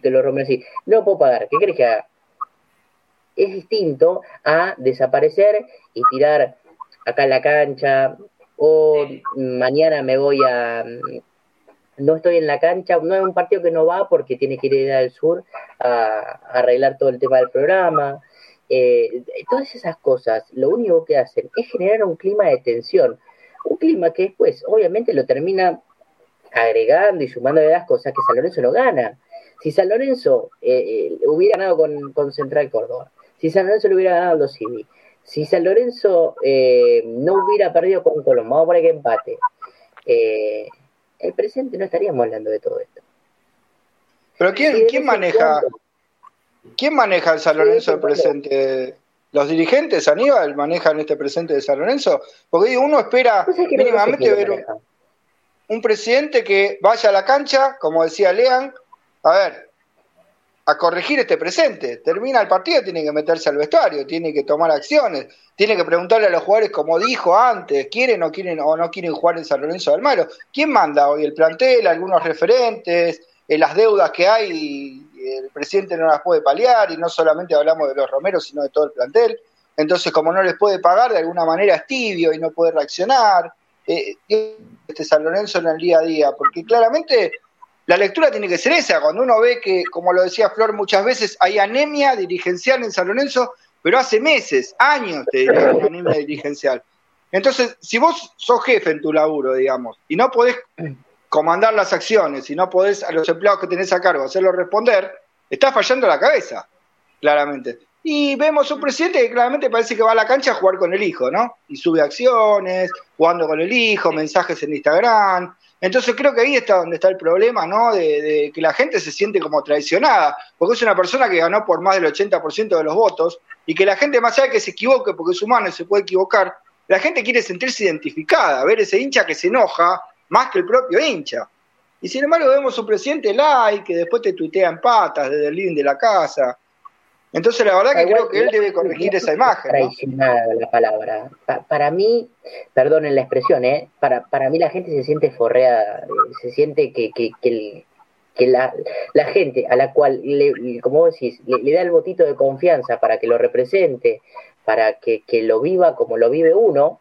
te lo rompe así, no puedo pagar, ¿qué crees que haga? Es distinto a desaparecer y tirar acá en la cancha, o mañana me voy a, no estoy en la cancha, no es un partido que no va porque tiene que ir al sur a, arreglar todo el tema del programa. Eh, todas esas cosas, lo único que hacen es generar un clima de tensión un clima que después obviamente lo termina agregando y sumando de las cosas que San Lorenzo no gana. Si San Lorenzo eh, eh, hubiera ganado con, Central Córdoba, si San Lorenzo lo hubiera ganado los Civi, si San Lorenzo eh, no hubiera perdido con Colombo, vamos a poner que empate, el presente no estaríamos hablando de todo esto. Pero ¿quién, ¿quién maneja? ¿Quién maneja el San Lorenzo del presente? Los dirigentes, Aníbal, manejan este presente de San Lorenzo? Porque digo, uno espera mínimamente ver un, presidente que vaya a la cancha, como decía Lean, a ver, a corregir este presente. Termina el partido, tiene que meterse al vestuario, tiene que tomar acciones, tiene que preguntarle a los jugadores, como dijo antes, ¿quieren o, quieren, o no quieren jugar en San Lorenzo del Malo? ¿Quién manda hoy? ¿El plantel? ¿Algunos referentes? Eh, ¿Las deudas que hay? el presidente no las puede paliar y no solamente hablamos de los romeros, sino de todo el plantel. Entonces, como no les puede pagar, de alguna manera es tibio y no puede reaccionar. Eh, este San Lorenzo en el día a día, porque claramente la lectura tiene que ser esa. Cuando uno ve que, como lo decía Flor muchas veces, hay anemia dirigencial en San Lorenzo, pero hace meses, años, te diría, anemia dirigencial. Entonces, si vos sos jefe en tu laburo, digamos, y no podés comandar las acciones y no podés a los empleados que tenés a cargo hacerlo responder, está fallando la cabeza, claramente. Y vemos un presidente que claramente parece que va a la cancha a jugar con el hijo, ¿no? Y sube acciones, jugando con el hijo, mensajes en Instagram. Entonces creo que ahí está donde está el problema, ¿no? De, que la gente se siente como traicionada, porque es una persona que ganó por más del 80% de los votos y que la gente, más allá de que se equivoque, porque es humano y se puede equivocar, la gente quiere sentirse identificada, ver ese hincha que se enoja más que el propio hincha. Y sin embargo vemos un presidente like que después te tuitea en patas desde el living de la casa. Entonces la verdad que creo que él debe corregir esa imagen. Traicionada la palabra. para mí, perdonen la expresión, ¿eh? para, para mí la gente se siente forreada, se siente que, que, que, la, la, gente a la cual, le, como vos decís, le, da el botito de confianza para que lo represente, para que, que lo viva como lo vive uno,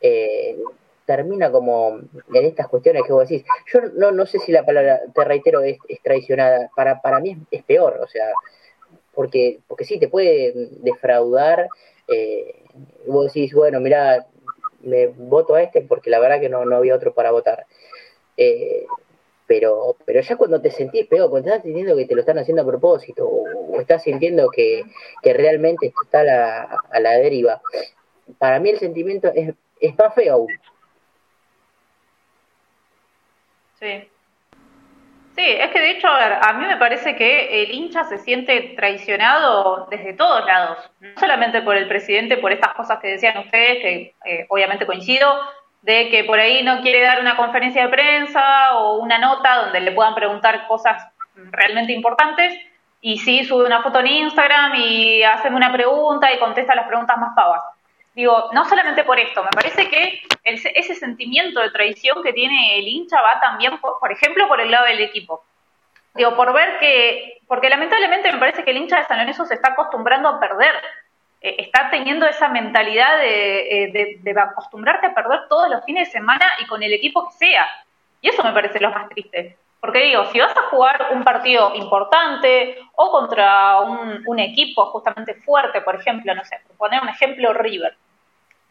eh, termina como en estas cuestiones que vos decís. Yo no, no sé si la palabra, te reitero, es, traicionada. Para, para mí es, peor, o sea, porque, porque sí, te puede defraudar. Eh, vos decís, bueno, mira, me voto a este porque la verdad que no, no había otro para votar. Eh, pero, pero ya cuando te sentís peor, cuando estás sintiendo que te lo están haciendo a propósito, o, estás sintiendo que, que realmente está a la, a la deriva, para mí el sentimiento es, es más feo aún. Sí, es que de hecho, a, mí me parece que el hincha se siente traicionado desde todos lados, no solamente por el presidente, por estas cosas que decían ustedes, que eh, obviamente coincido, de que por ahí no quiere dar una conferencia de prensa o una nota donde le puedan preguntar cosas realmente importantes, y sí sube una foto en Instagram y hace una pregunta y contesta las preguntas más pavas. Digo, no solamente por esto, me parece que ese sentimiento de traición que tiene el hincha va también, por, ejemplo, por el lado del equipo. Digo, por ver que, porque lamentablemente me parece que el hincha de San Lorenzo se está acostumbrando a perder, eh, está teniendo esa mentalidad de, eh, de, acostumbrarte a perder todos los fines de semana y con el equipo que sea. Y eso me parece lo más triste. Porque digo, si vas a jugar un partido importante o contra un, equipo justamente fuerte, por ejemplo, no sé, poner un ejemplo, River,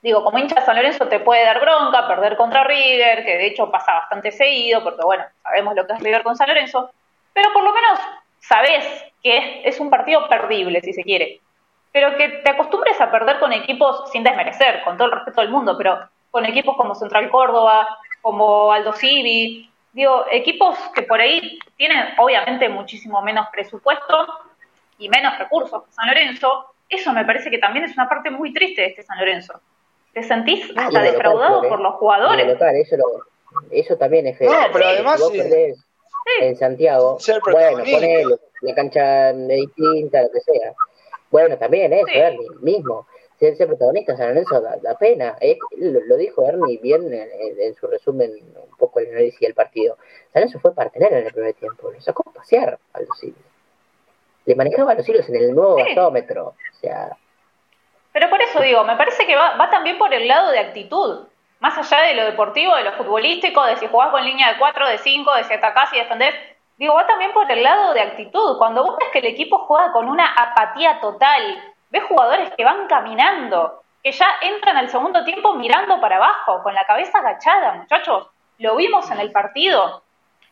Digo, como hincha de San Lorenzo te puede dar bronca perder contra River, que de hecho pasa bastante seguido, porque bueno, sabemos lo que es River con San Lorenzo, pero por lo menos sabes que es, un partido perdible, si se quiere. Pero que te acostumbres a perder con equipos sin desmerecer, con todo el respeto del mundo, pero con equipos como Central Córdoba, como Aldo Civi, digo, equipos que por ahí tienen obviamente muchísimo menos presupuesto y menos recursos que San Lorenzo, eso me parece que también es una parte muy triste de este San Lorenzo. ¿Te sentís hasta defraudado por los jugadores? eso, eso también es feo. No, pero además. En Santiago, bueno, ponele, la cancha es distinta, lo que sea. Bueno, también eso, Ernie, mismo. Ser, ser protagonista San Lorenzo da, pena. lo, dijo Ernie bien en, su resumen, un poco el análisis del partido. San Lorenzo fue partener en el primer tiempo, lo sacó a pasear a los hilos. Le manejaba los hilos en el nuevo gasómetro. O sea, pero por eso digo, me parece que va, va también por el lado de actitud. Más allá de lo deportivo, de lo futbolístico, de si jugás con línea de 4, de 5, de si atacás y defendés. Digo, va también por el lado de actitud. Cuando vos ves que el equipo juega con una apatía total, ves jugadores que van caminando, que ya entran al segundo tiempo mirando para abajo, con la cabeza agachada, muchachos. Lo vimos en el partido.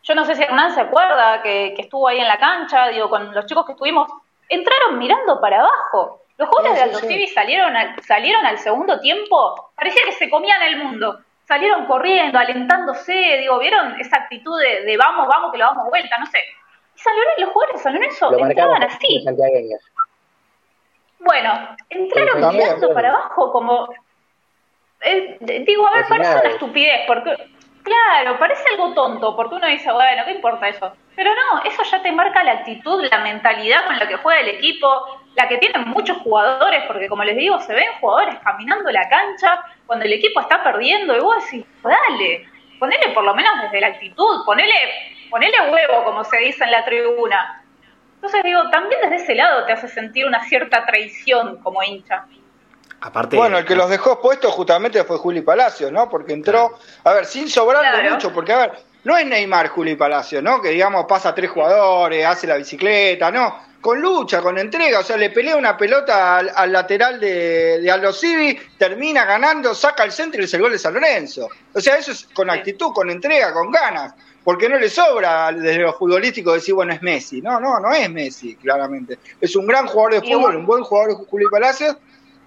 Yo no sé si Hernán se acuerda que, que estuvo ahí en la cancha, digo, con los chicos que estuvimos, entraron mirando para abajo. Los jugadores de Aldo Civi salieron al, salieron al segundo tiempo, parecía que se comían el mundo. Salieron corriendo, alentándose, digo, ¿vieron esa actitud de, vamos, vamos, que lo damos vuelta? No sé. Y San Lorenzo, los jugadores de San Lorenzo entraban así. Bueno, entraron mirando para abajo como... Eh, digo, a ver, parece una estupidez, porque Claro, parece algo tonto, porque uno dice, bueno, ¿qué importa eso? Pero no, eso ya te marca la actitud, la mentalidad con la que juega el equipo, la que tienen muchos jugadores, porque como les digo, se ven jugadores caminando la cancha cuando el equipo está perdiendo, y vos decís, dale, ponele por lo menos desde la actitud, ponele, ponele huevo, como se dice en la tribuna. Entonces digo, también desde ese lado te hace sentir una cierta traición como hincha bueno, el que los dejó puestos justamente fue Juli Palacio, ¿no? Porque entró, a ver, sin sobrarle mucho, porque a ver, no es Neymar Juli Palacio, ¿no? Que digamos pasa tres jugadores, hace la bicicleta, no. Con lucha, con entrega, o sea, le pelea una pelota al, lateral de, de Aldo Civi, termina ganando, saca el centro y es el gol de San Lorenzo. O sea, eso es con actitud, con entrega, con ganas. Porque no le sobra desde lo futbolístico decir, bueno, es Messi. No, no, no es Messi, claramente. Es un gran jugador de fútbol, un buen jugador de Juli Palacios,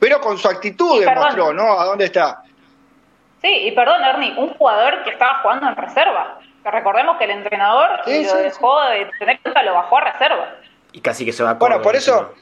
pero con su actitud demostró, ¿no? ¿A dónde está? Sí, y perdón, Ernie, un jugador que estaba jugando en reserva. Recordemos que el entrenador lo dejó de tener cuenta, lo bajó a reserva. Y casi que se va Bueno, por eso,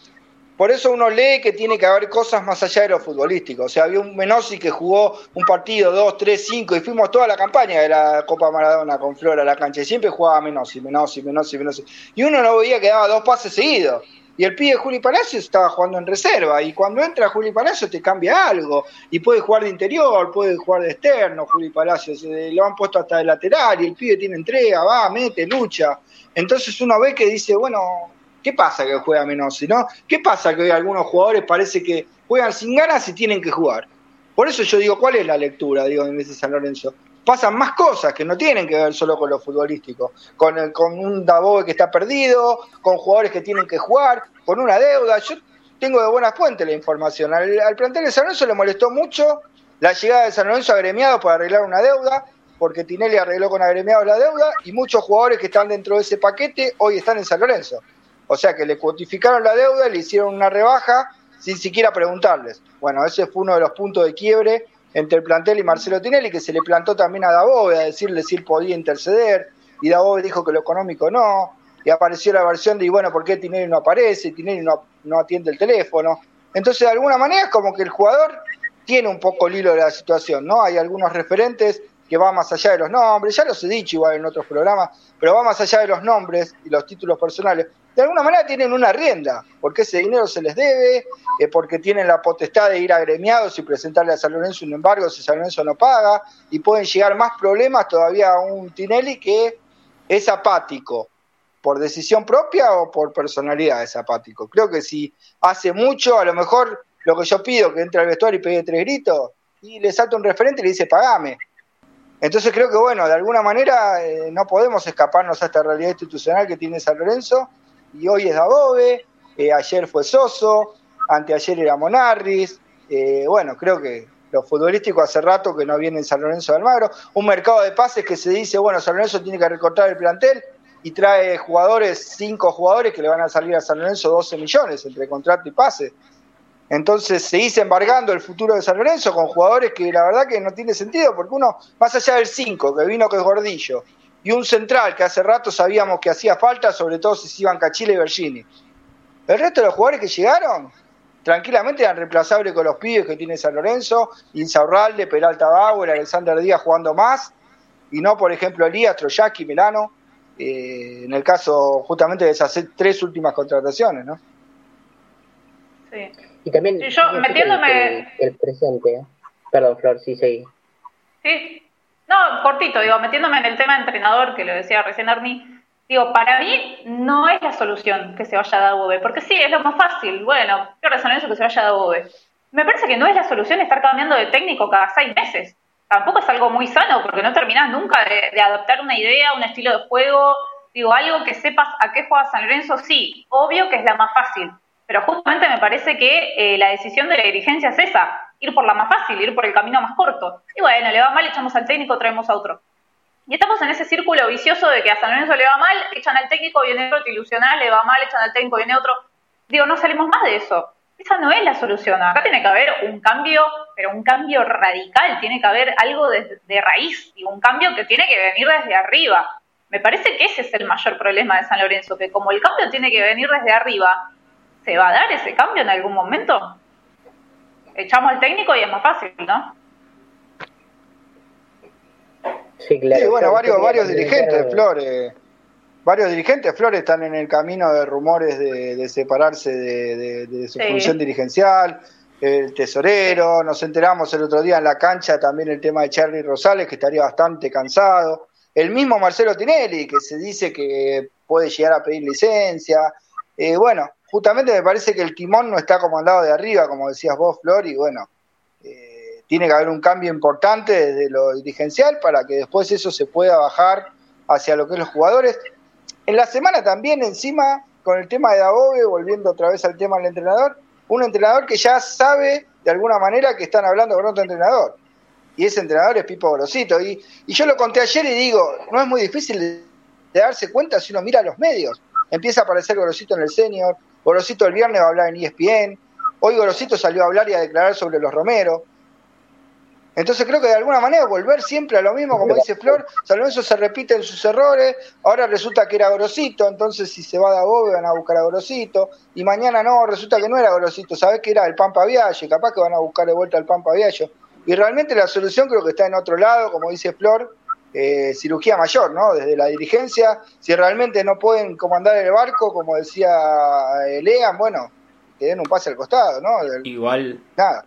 por eso uno lee que tiene que haber cosas más allá de lo futbolístico. O sea, había un Menossi que jugó un partido, dos, tres, cinco, y fuimos toda la campaña de la Copa Maradona con Flora a la cancha. Y siempre jugaba Menossi, Menossi, Menossi, Menossi. Y uno no veía que daba dos pases seguidos. Y el pibe Juli Palacios estaba jugando en reserva. Y cuando entra Juli Palacios te cambia algo. Y puede jugar de interior, puede jugar de externo, Juli Palacios. Eh, lo han puesto hasta de lateral y el pibe tiene entrega, va, mete, lucha. Entonces uno ve que dice, bueno, ¿qué pasa que juega Menossi, no? ¿Qué pasa que algunos jugadores parece que juegan sin ganas y tienen que jugar? Por eso yo digo, ¿cuál es la lectura, digo, en ese San Lorenzo? pasan más cosas que no tienen que ver solo con lo futbolístico, con, con un Davoe que está perdido, con jugadores que tienen que jugar, con una deuda. Yo tengo de buena fuente la información. Al, plantel de San Lorenzo le molestó mucho la llegada de San Lorenzo agremiados para arreglar una deuda, porque Tinelli arregló con agremiados la deuda y muchos jugadores que están dentro de ese paquete hoy están en San Lorenzo. O sea que le cuantificaron la deuda, le hicieron una rebaja sin siquiera preguntarles. Bueno, ese fue uno de los puntos de quiebre entre el plantel y Marcelo Tinelli, que se le plantó también a Dabove a decirle si él podía interceder. y Dabove dijo que lo económico no, y apareció la versión de, y bueno, ¿por qué Tinelli no aparece? Tinelli no, no atiende el teléfono. Entonces, de alguna manera, es como que el jugador tiene un poco el hilo de la situación, ¿no? Hay algunos referentes que van más allá de los nombres, ya los he dicho igual en otros programas, pero va más allá de los nombres y los títulos personales. De alguna manera tienen una rienda, porque ese dinero se les debe, eh, porque tienen la potestad de ir agremiados y presentarle a San Lorenzo un embargo si San Lorenzo no paga, y pueden llegar más problemas todavía a un Tinelli que es apático, por decisión propia o por personalidad es apático. Creo que si hace mucho, a lo mejor lo que yo pido, que entre al vestuario y pegue tres gritos, y le salta un referente y le dice, pagame. Entonces creo que, bueno, de alguna manera eh, no podemos escaparnos a esta realidad institucional que tiene San Lorenzo, y hoy es Dabove, eh, ayer fue Soso, anteayer era Monarris, eh, bueno, creo que lo futbolístico hace rato que no viene en San Lorenzo de Almagro, un mercado de pases que se dice, bueno, San Lorenzo tiene que recortar el plantel, y trae jugadores, cinco jugadores que le van a salir a San Lorenzo 12 millones entre contrato y pase. Entonces se dice embargando el futuro de San Lorenzo con jugadores que la verdad que no tiene sentido, porque uno, más allá del 5, que vino que es gordillo, y un central que hace rato sabíamos que hacía falta, sobre todo si se iban Cachile y Bergini. El resto de los jugadores que llegaron, tranquilamente eran reemplazables con los pibes que tiene San Lorenzo, Insaurralde, Peralta Bauer, Alexander Díaz jugando más, y no, por ejemplo, Elías, Troyaki, Melano, eh, en el caso justamente de esas tres últimas contrataciones, ¿no? Sí. Y también Sí, yo, metiéndome- el, el presente. ¿eh? Perdón, Flor, sí, seguí. Sí. No, cortito, digo, metiéndome en el tema de entrenador, que lo decía recién Arni, digo, para mí no es la solución que se vaya a Dabove, porque sí, es lo más fácil, bueno, qué razón eso que se vaya a Dabove. Me parece que no es la solución estar cambiando de técnico cada seis meses. Tampoco es algo muy sano, porque no terminás nunca de, de adoptar una idea, un estilo de juego, digo, algo que sepas a qué juega San Lorenzo, sí, obvio que es la más fácil, pero justamente me parece que eh, la decisión de la dirigencia es esa, ir por la más fácil, ir por el camino más corto. Y bueno, le va mal, echamos al técnico, traemos a otro. Y estamos en ese círculo vicioso de que a San Lorenzo le va mal, echan al técnico, viene otro, te le va mal, echan al técnico, viene otro. Digo, no salimos más de eso. Esa no es la solución. Acá tiene que haber un cambio, pero un cambio radical. Tiene que haber algo de, de raíz y un cambio que tiene que venir desde arriba. Me parece que ese es el mayor problema de San Lorenzo, que como el cambio tiene que venir desde arriba, ¿se va a dar ese cambio en algún momento? Echamos al técnico y es más fácil, ¿no? Sí, claro. Sí, bueno, varios, varios dirigentes, Flores. Varios dirigentes, Flores, están en el camino de rumores de, de separarse de, de- de su Sí. función dirigencial. El tesorero, nos enteramos el otro día en la cancha también el tema de Charlie Rosales, que estaría bastante cansado. El mismo Marcelo Tinelli, que se dice que puede llegar a pedir licencia. Eh, bueno, justamente me parece que el timón no está comandado de arriba, como decías vos, Flor, y bueno, eh, tiene que haber un cambio importante desde lo dirigencial para que después eso se pueda bajar hacia lo que es los jugadores. En la semana también encima, con el tema de Dabove, volviendo otra vez al tema del entrenador, un entrenador que ya sabe de alguna manera que están hablando con otro entrenador. Y ese entrenador es Pipo Gorosito. Y, y yo lo conté ayer y digo, no es muy difícil de darse cuenta si uno mira los medios. Empieza a aparecer Gorosito en el senior, Gorosito el viernes va a hablar en ESPN, hoy Gorosito salió a hablar y a declarar sobre los Romero. Entonces creo que de alguna manera volver siempre a lo mismo, como dice Flor, San Lorenzo se repite en sus errores, ahora resulta que era Gorosito, entonces si se va a Dabove van a buscar a Gorosito, y mañana no, resulta que no era Gorosito, sabés que era el Pampa Vialle, capaz que van a buscar de vuelta al Pampa Vialle. Y realmente la solución creo que está en otro lado, como dice Flor, eh, cirugía mayor, ¿no? Desde la dirigencia, si realmente no pueden comandar el barco, como decía eh, Lean, bueno, que den un pase al costado, ¿no? Del- Igual, nada.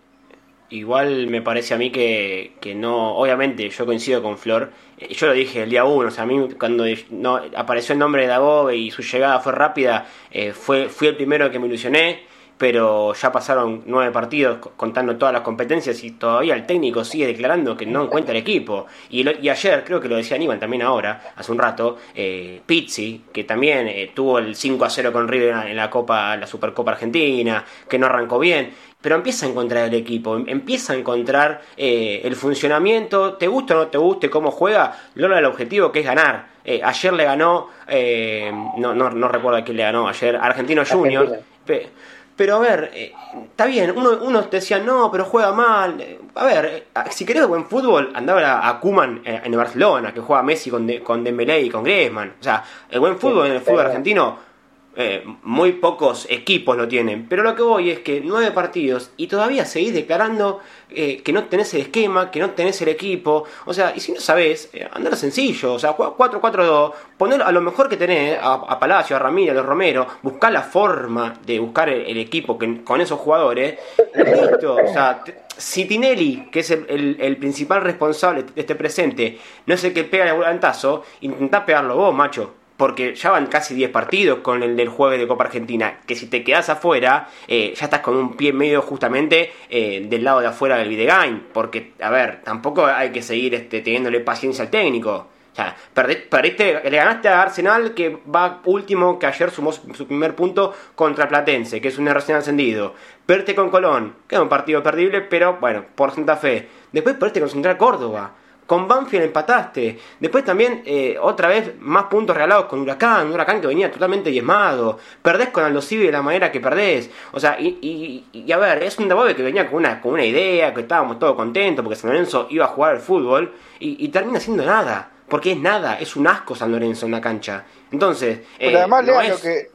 igual me parece a mí que, que no, obviamente yo coincido con Flor, Eh, yo lo dije el día uno, o sea, a mí cuando no, apareció el nombre de Dabove y su llegada fue rápida, eh, fue, fui el primero que me ilusioné, pero ya pasaron nueve partidos co- contando todas las competencias y todavía el técnico sigue declarando que no encuentra el equipo. Y, lo- y ayer, creo que lo decía Aníbal también ahora, hace un rato, eh, Pizzi, que también eh, tuvo el 5 a 0 con River en la- en la Copa, la Supercopa Argentina, que no arrancó bien, pero empieza a encontrar el equipo, em- empieza a encontrar eh, el funcionamiento, te gusta o no te guste cómo juega, logra el objetivo que es ganar. Eh, ayer le ganó, eh, no, no, no recuerdo a quién le ganó, ayer Argentino Junior. Pero a ver, eh, está bien, uno, uno te decía, no, pero juega mal. A ver, eh, si querés buen fútbol, andaba a, Kuman eh, en Barcelona, que juega Messi con, de, con Dembélé y con Griezmann. O sea, el buen fútbol en el fútbol argentino eh, muy pocos equipos lo tienen. Pero lo que voy es que nueve partidos y todavía seguís declarando eh, que no tenés el esquema, que no tenés el equipo. O sea, y si no sabés, eh, andar sencillo. O sea, 4-4-2, poner a lo mejor que tenés, a, Palacio, a Ramírez, a los Romero, buscar la forma de buscar el, equipo con esos jugadores. Listo. O sea, si Tinelli, que es el, principal responsable de este presente, no es el que pega el volantazo, intentá pegarlo vos, macho porque ya van casi 10 partidos con el del jueves de Copa Argentina, que si te quedas afuera, eh, ya estás con un pie medio justamente eh, del lado de afuera del videogame, porque, a ver, tampoco hay que seguir este, teniéndole paciencia al técnico. O sea, perdiste, le ganaste a Arsenal, que va último, que ayer sumó su primer punto contra Platense, que es un recién ascendido. Perdiste con Colón, que es un partido perdible, pero bueno, por Santa Fe. Después perdiste con Central Córdoba. Con Banfield empataste. Después también, eh, otra vez, más puntos regalados con Huracán. Huracán que venía totalmente diezmado. Perdés con Aldo Civi de la manera que perdés. O sea, y, y, a ver, es un Dabobe que venía con una, con una idea, que estábamos todos contentos porque San Lorenzo iba a jugar al fútbol. Y, termina siendo nada. Porque es nada, es un asco San Lorenzo en la cancha. Entonces, eh, además, lo que...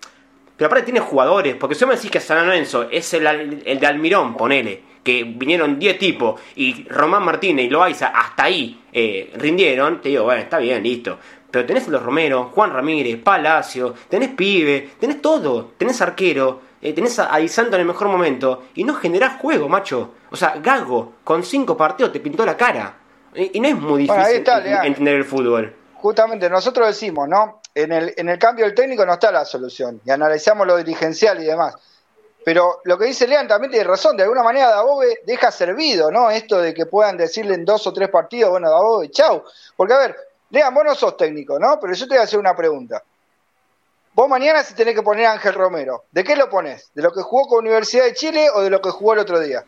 Pero aparte tiene jugadores, porque si me decís que San Lorenzo es el, el de Almirón, ponele que vinieron 10 tipos y Román Martínez y Loaiza hasta ahí eh, rindieron, te digo, bueno, está bien, listo. Pero tenés los Romero, Juan Ramírez, Palacio, tenés pibe, tenés todo, tenés arquero, eh, tenés a, a en el mejor momento y no generás juego, macho. O sea, Gago con 5 partidos te pintó la cara. Y, no es muy difícil entender el fútbol. Justamente nosotros decimos, ¿no? En el, en el cambio del técnico no está la solución. Y analizamos lo dirigencial y demás. Pero lo que dice Lean también tiene razón, de alguna manera Dabove deja servido, ¿no? Esto de que puedan decirle en dos o tres partidos, bueno, Dabove, chau. Porque a ver, Lean, vos no sos técnico, ¿no? Pero yo te voy a hacer una pregunta. Vos mañana si tenés que poner a Ángel Romero, ¿de qué lo pones? ¿De lo que jugó con Universidad de Chile o de lo que jugó el otro día?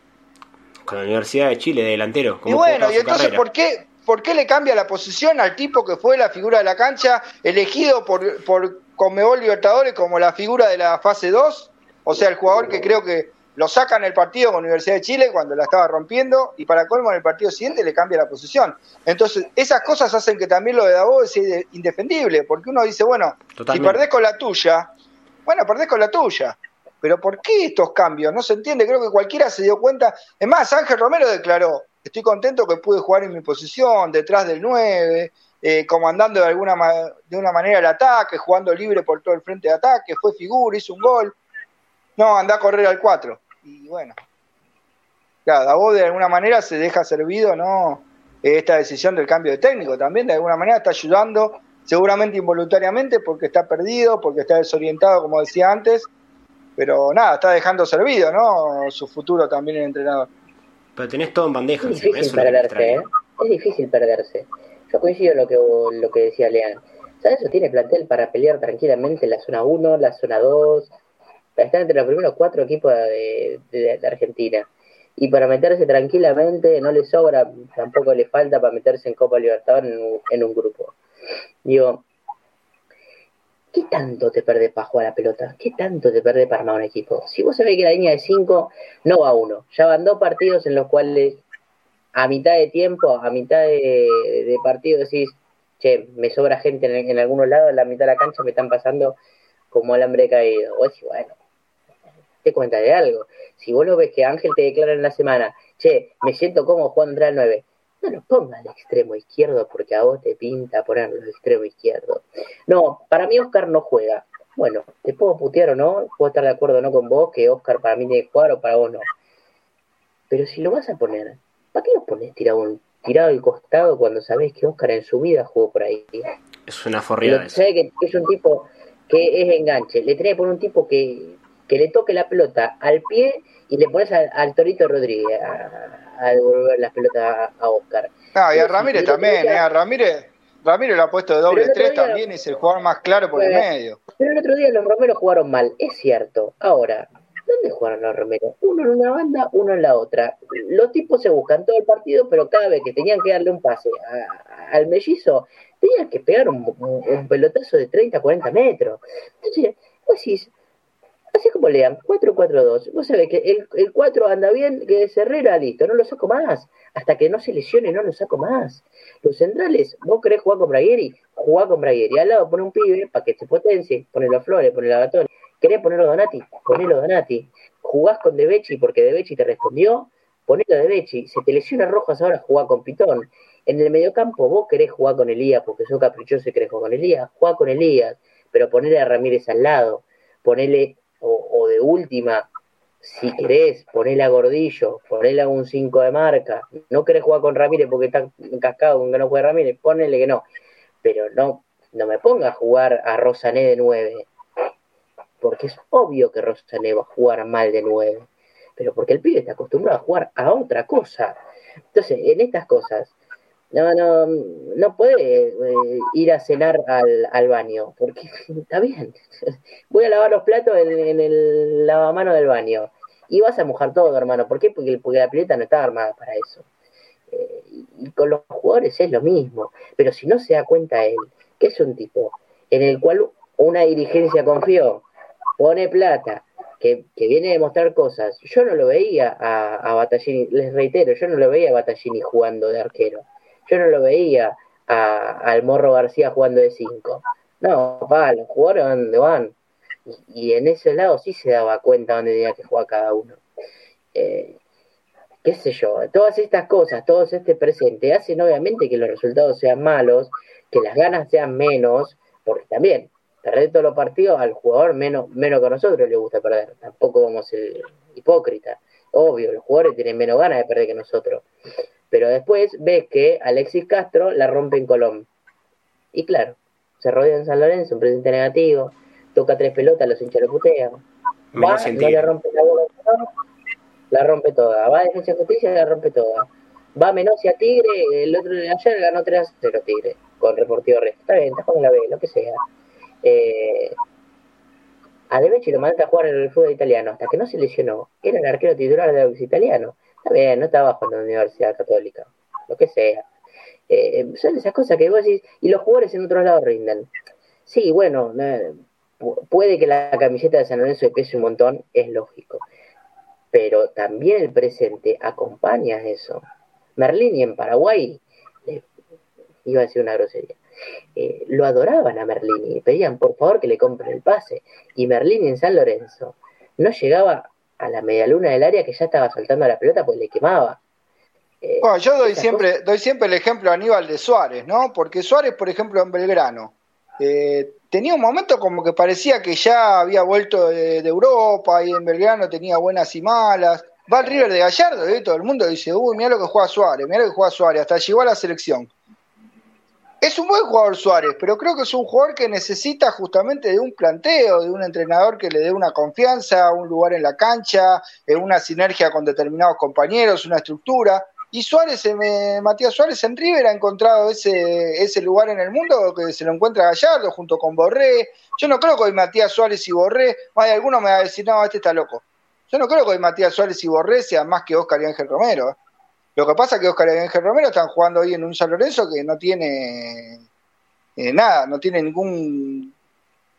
Con la Universidad de Chile, de delantero. y bueno, y entonces, ¿por qué, ¿por qué le cambia la posición al tipo que fue la figura de la cancha, elegido por, por Conmebol Libertadores como la figura de la fase 2? O sea, el jugador que creo que lo saca en el partido con Universidad de Chile cuando la estaba rompiendo y para colmo en el partido siguiente le cambia la posición. Entonces, esas cosas hacen que también lo de Davo sea indefendible, porque uno dice, bueno, si perdés con la tuya, bueno, perdés con la tuya. Pero ¿por qué estos cambios? No se entiende, creo que cualquiera se dio cuenta. Es más, Ángel Romero declaró, estoy contento que pude jugar en mi posición, detrás del 9, eh, comandando de alguna de una manera el ataque, jugando libre por todo el frente de ataque, fue figura, hizo un gol. No, anda a correr al 4. Y bueno, claro, vos de alguna manera se deja servido, ¿no? Esta decisión del cambio de técnico también, de alguna manera está ayudando, seguramente involuntariamente, porque está perdido, porque está desorientado, como decía antes, pero nada, está dejando servido, ¿no? Su futuro también en entrenador. Pero tenés todo en bandeja. Es difícil perderse, ¿eh? Es difícil perderse. Yo coincido en lo que, lo que decía Lean. ¿Sabes? Eso tiene plantel para pelear tranquilamente en la zona 1, la zona 2, estar entre los primeros cuatro equipos de, de, Argentina. Y para meterse tranquilamente no le sobra, tampoco le falta para meterse en Copa Libertadores en un grupo. Digo, ¿qué tanto te perdés para jugar a la pelota? ¿Qué tanto te perdés para armar un equipo? Si vos sabés que la línea de cinco no va uno, ya van dos partidos en los cuales a mitad de tiempo, a mitad de, partido decís, che, me sobra gente en, en algunos lados, en la mitad de la cancha me están pasando como alambre caído. O decís, bueno, te cuenta de algo. Si vos lo ves que Ángel te declara en la semana, che, me siento como entrar al 9, no lo pongas al extremo izquierdo porque a vos te pinta ponerlo al extremo izquierdo. No, para mí Oscar no juega. Bueno, te puedo putear o no, puedo estar de acuerdo o no con vos que Oscar para mí tiene que jugar o para vos no. Pero si lo vas a poner, ¿para qué lo pones tirado, tirado al costado cuando sabés que Oscar en su vida jugó por ahí? Es una forriada. Sabés que es un tipo que es enganche. Le tenés que poner un tipo que que le toque la pelota al pie y le pones al, Torito Rodríguez a, devolver las pelotas a, Oscar. Ah, y a Ramírez también, ¿eh? A Ramírez, Ramírez lo ha puesto de doble tres también y es el jugador más claro por el medio. Pero el otro día los Romeros jugaron mal, es cierto. Ahora, ¿dónde jugaron los Romeros? Uno en una banda, uno en la otra. Los tipos se buscan todo el partido, pero cada vez que tenían que darle un pase al mellizo, tenían que pegar un, pelotazo de 30, 40 metros. Entonces, vos decís, Así como lean, 4-4-2. Vos sabés que el, el 4 anda bien, que es Herrera, listo, no lo saco más. Hasta que no se lesione, no lo saco más. Los centrales, vos querés jugar con Bragueri, jugá con Bragueri. Al lado pone un pibe para que se potencie, ponelo a Flores, ponelo a Gatón. ¿Querés ponerlo a Donati? Ponelo a Donati. Jugás con Debechi porque Debechi te respondió, ponelo a Debechi. Se te lesiona Rojas ahora, jugá con Pitón. En el mediocampo vos querés jugar con Elías porque sos caprichoso y querés jugar con Elías, jugá con Elías, pero ponele a Ramírez al lado, ponele o, de última, si querés, ponele a Gordillo, ponele a un 5 de marca. No querés jugar con Ramírez porque está cascado con que no juegue Ramírez, ponele que no. Pero no, no me ponga a jugar a Rosané de 9. Porque es obvio que Rosané va a jugar mal de 9. Pero porque el pibe está acostumbrado a jugar a otra cosa. Entonces, en estas cosas, no, no, no puede eh, ir a cenar al, al, baño, porque (laughs) está bien. Voy a lavar los platos en, el lavamano del baño. Y vas a mojar todo, hermano. ¿Por qué? Porque, porque la pileta no está armada para eso. Eh, y con los jugadores es lo mismo. Pero si no se da cuenta él, que es un tipo en el cual una dirigencia confió, pone plata, que, viene a demostrar cosas. Yo no lo veía a, a les reitero, yo no lo veía a Battaglini jugando de arquero yo no lo veía al Morro García jugando de 5. No, va, los jugadores van donde van. Y, en ese lado sí se daba cuenta dónde tenía que jugar cada uno. Eh, qué sé yo, todas estas cosas, todo este presente, hacen obviamente que los resultados sean malos, que las ganas sean menos, porque también, perder todos los partidos al jugador menos, menos que a nosotros le gusta perder, tampoco vamos a ser hipócritas. Obvio, los jugadores tienen menos ganas de perder que nosotros. Pero después ves que Alexis Castro la rompe en Colón. Y claro, se rodea en San Lorenzo, un presente negativo, toca tres pelotas, los hinchas lo putean. Va, no le rompe la bola, la rompe toda. Va a Defensa de Justicia, la rompe toda. Va a Menos a Tigre, el otro de ayer ganó 3 a 0 Tigre, con Reportivo Resto. Está bien, está con la B, lo que sea. Eh, a Debechi lo manda a jugar en el fútbol italiano hasta que no se lesionó. Era el arquero titular del italiano. Está bien, no estaba en la Universidad Católica, lo que sea. Eh, son esas cosas que vos decís, y los jugadores en otros lados rinden. Sí, bueno, puede que la camiseta de San Lorenzo pese un montón, es lógico. Pero también el presente acompaña eso. Merlini en Paraguay, iba a decir una grosería, eh, lo adoraban a Merlini, pedían por favor que le compren el pase. Y Merlini en San Lorenzo no llegaba a la medialuna del área que ya estaba saltando a la pelota pues le quemaba. Eh, bueno, yo doy siempre, doy siempre el ejemplo a Aníbal de Suárez, ¿no? Porque Suárez, por ejemplo, en Belgrano, eh, tenía un momento como que parecía que ya había vuelto de, Europa y en Belgrano tenía buenas y malas. Va al River de Gallardo y todo el mundo dice, uy, mira lo que juega Suárez, mira lo que juega Suárez, hasta llegó a la selección. Es un buen jugador Suárez, pero creo que es un jugador que necesita justamente de un planteo, de un entrenador que le dé una confianza, un lugar en la cancha, eh, una sinergia con determinados compañeros, una estructura. Y Suárez, eh, Matías Suárez en River ha encontrado ese, ese lugar en el mundo que se lo encuentra Gallardo junto con Borré. Yo no creo que hoy Matías Suárez y Borré, más de alguno me va a decir, no, este está loco. Yo no creo que hoy Matías Suárez y Borré sean más que Oscar y Ángel Romero. Lo que pasa es que Oscar y Ángel Romero están jugando hoy en un San Lorenzo que no tiene eh, nada, no tiene ningún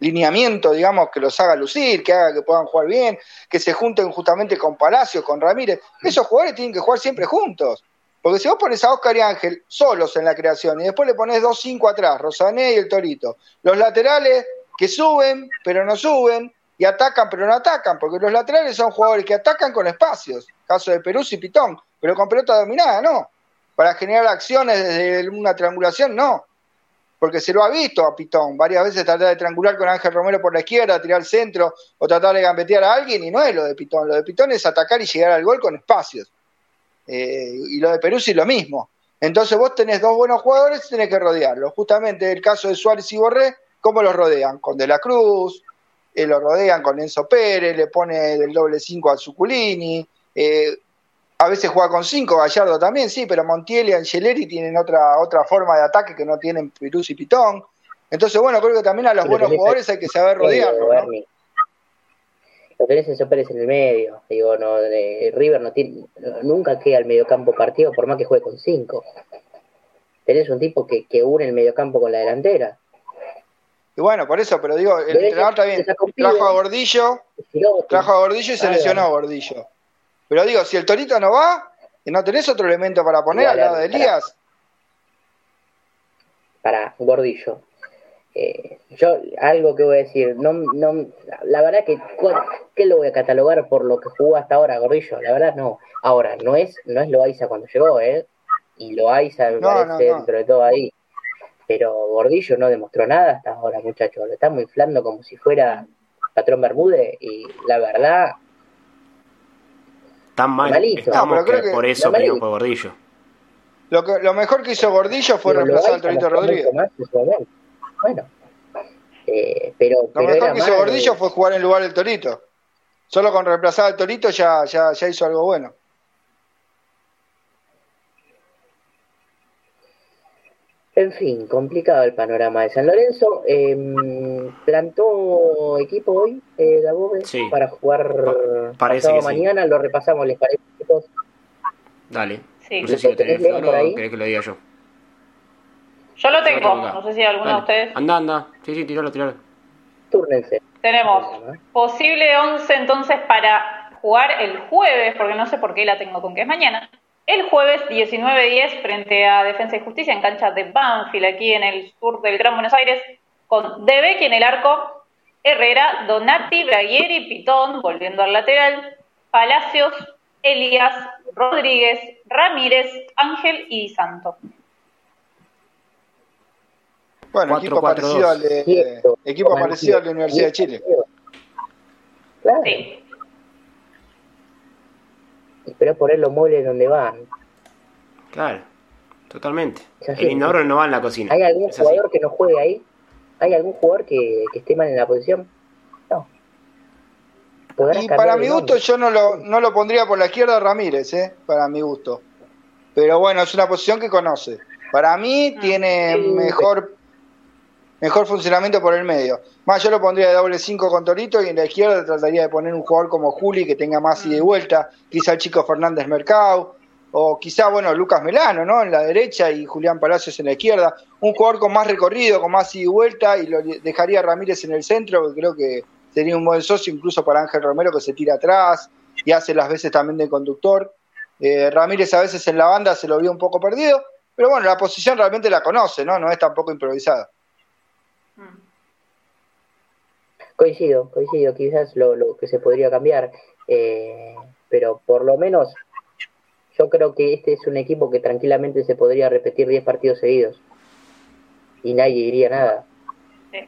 lineamiento, digamos, que los haga lucir, que haga que puedan jugar bien, que se junten justamente con Palacio, con Ramírez. Esos jugadores tienen que jugar siempre juntos. Porque si vos pones a Oscar y Ángel solos en la creación y después le pones dos cinco atrás, Rosané y el Torito, los laterales que suben pero no suben y atacan pero no atacan, porque los laterales son jugadores que atacan con espacios, caso de Perú y Pitón, pero con pelota dominada, no. Para generar acciones desde una triangulación, no. Porque se lo ha visto a Pitón varias veces tratar de triangular con Ángel Romero por la izquierda, tirar al centro o tratar de gambetear a alguien y no es lo de Pitón. Lo de Pitón es atacar y llegar al gol con espacios. Eh, y lo de Perú sí lo mismo. Entonces vos tenés dos buenos jugadores y tenés que rodearlos. Justamente el caso de Suárez y Borré, ¿cómo los rodean? Con De la Cruz, eh, lo rodean con Enzo Pérez, le pone del doble cinco a Zuculini, eh, a veces juega con cinco, Gallardo también, sí, pero Montiel y Angeleri tienen otra, otra forma de ataque que no tienen Piruz y Pitón. Entonces, bueno, creo que también a los buenos jugadores hay que saber rodearlos. ¿no? Lo tenés en Pérez en el medio. Digo, no, River no tiene, nunca queda el mediocampo partido por más que juegue con cinco. Tenés un tipo que, que une el mediocampo con la delantera. Y bueno, por eso, pero digo, el entrenador está bien. Trajo a Gordillo, trajo a Gordillo y se Ah, lesionó a. Gordillo. Pero digo, si el Torito no va, y no tenés otro elemento para poner al lado de. Elías, para Gordillo. Eh, yo, algo que voy a decir, no, no, la verdad que, ¿qué lo voy a catalogar por lo que jugó hasta ahora Gordillo? La verdad no. Ahora, no es, no es Loaiza cuando llegó, ¿eh? Y Loaiza me No, parece no. dentro de todo ahí. Pero Gordillo no demostró nada hasta ahora, muchachos. Lo estamos inflando como si fuera patrón Bermúdez y la verdad, Tan mal Malito. estamos No, pero creo que, que- por eso pedimos por Gordillo. lo, que, lo mejor que hizo Gordillo fue pero reemplazar al Torito Rodríguez. más. Bueno, eh, pero, Lo pero mejor que hizo Gordillo de- fue jugar en lugar del Torito. Solo con reemplazar al Torito ya, ya, ya hizo algo bueno. En fin, complicado el panorama de San Lorenzo. Eh, plantó equipo hoy, eh, Dabove, Sí. para jugar Pa- parece pasado que sí. mañana. Lo repasamos, ¿les parece? chicos? Dale. Sí. No sé si lo tenés ¿Tenés Flor o querés que lo diga yo. Yo lo tengo, no sé si alguno de ustedes. Anda, anda. Sí, sí, tiralo, tiralo. Túrnense. Tenemos posible 11 entonces para jugar el jueves, porque no sé por qué la tengo con que es mañana. El jueves 19-10 frente a Defensa y Justicia en cancha de Banfield, aquí en el sur del Gran Buenos Aires, con Debecki en el arco, Herrera, Donati, Braguieri, Pitón, volviendo al lateral, Palacios, Elías, Rodríguez, Ramírez, Ángel y Santo. Bueno, 4-4-2. equipo parecido al de, Quieto, equipo parecido de la Universidad de Chile. Claro, Sí, pero es poner los muebles donde van. Claro. Totalmente. El inodoro no va en la cocina. ¿Hay algún Es así. jugador que no juegue ahí? ¿Hay algún jugador que, que esté mal en la posición? No. Y para mi gusto yo no lo, no lo pondría por la izquierda a Ramírez, ¿eh? para mi gusto. Pero bueno, es una posición que conoce. Para mí tiene Sí. mejor mejor funcionamiento por el medio. Más yo lo pondría de doble 5 con Torito y en la izquierda trataría de poner un jugador como Juli que tenga más ida y vuelta, quizá el chico Fernández Mercado, o quizá, bueno, Lucas Melano, ¿no? En la derecha y Julián Palacios en la izquierda. Un jugador con más recorrido, con más ida y vuelta y lo dejaría a Ramírez en el centro, porque creo que sería un buen socio incluso para Ángel Romero que se tira atrás y hace las veces también de conductor. Eh, Ramírez a veces en la banda se lo vio un poco perdido, pero bueno, la posición realmente la conoce, ¿no? No es tampoco improvisada. Coincido, coincido, quizás lo, lo que se podría cambiar, eh, pero por lo menos yo creo que este es un equipo que tranquilamente se podría repetir 10 partidos seguidos y nadie diría nada. Sí.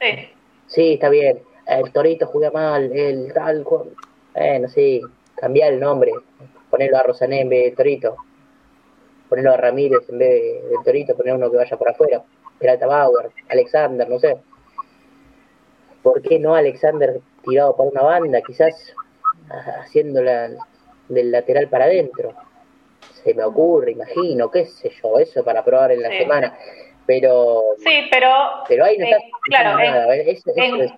Sí. Sí, está bien, el Torito juega mal, el tal, bueno, sí, cambiar el nombre, ponerlo a Rosané en vez de Torito, ponerlo a Ramírez en vez de, Torito, poner uno que vaya por afuera, Peralta Bauer, Alexander, no sé. ¿Por qué no Alexander tirado por una banda, quizás haciéndola del lateral para adentro? Se me ocurre, imagino, qué sé yo, eso para probar en la Sí. semana. Pero, Sí, pero pero ahí no Eh, está claro, en- nada. Eso- eso en- es-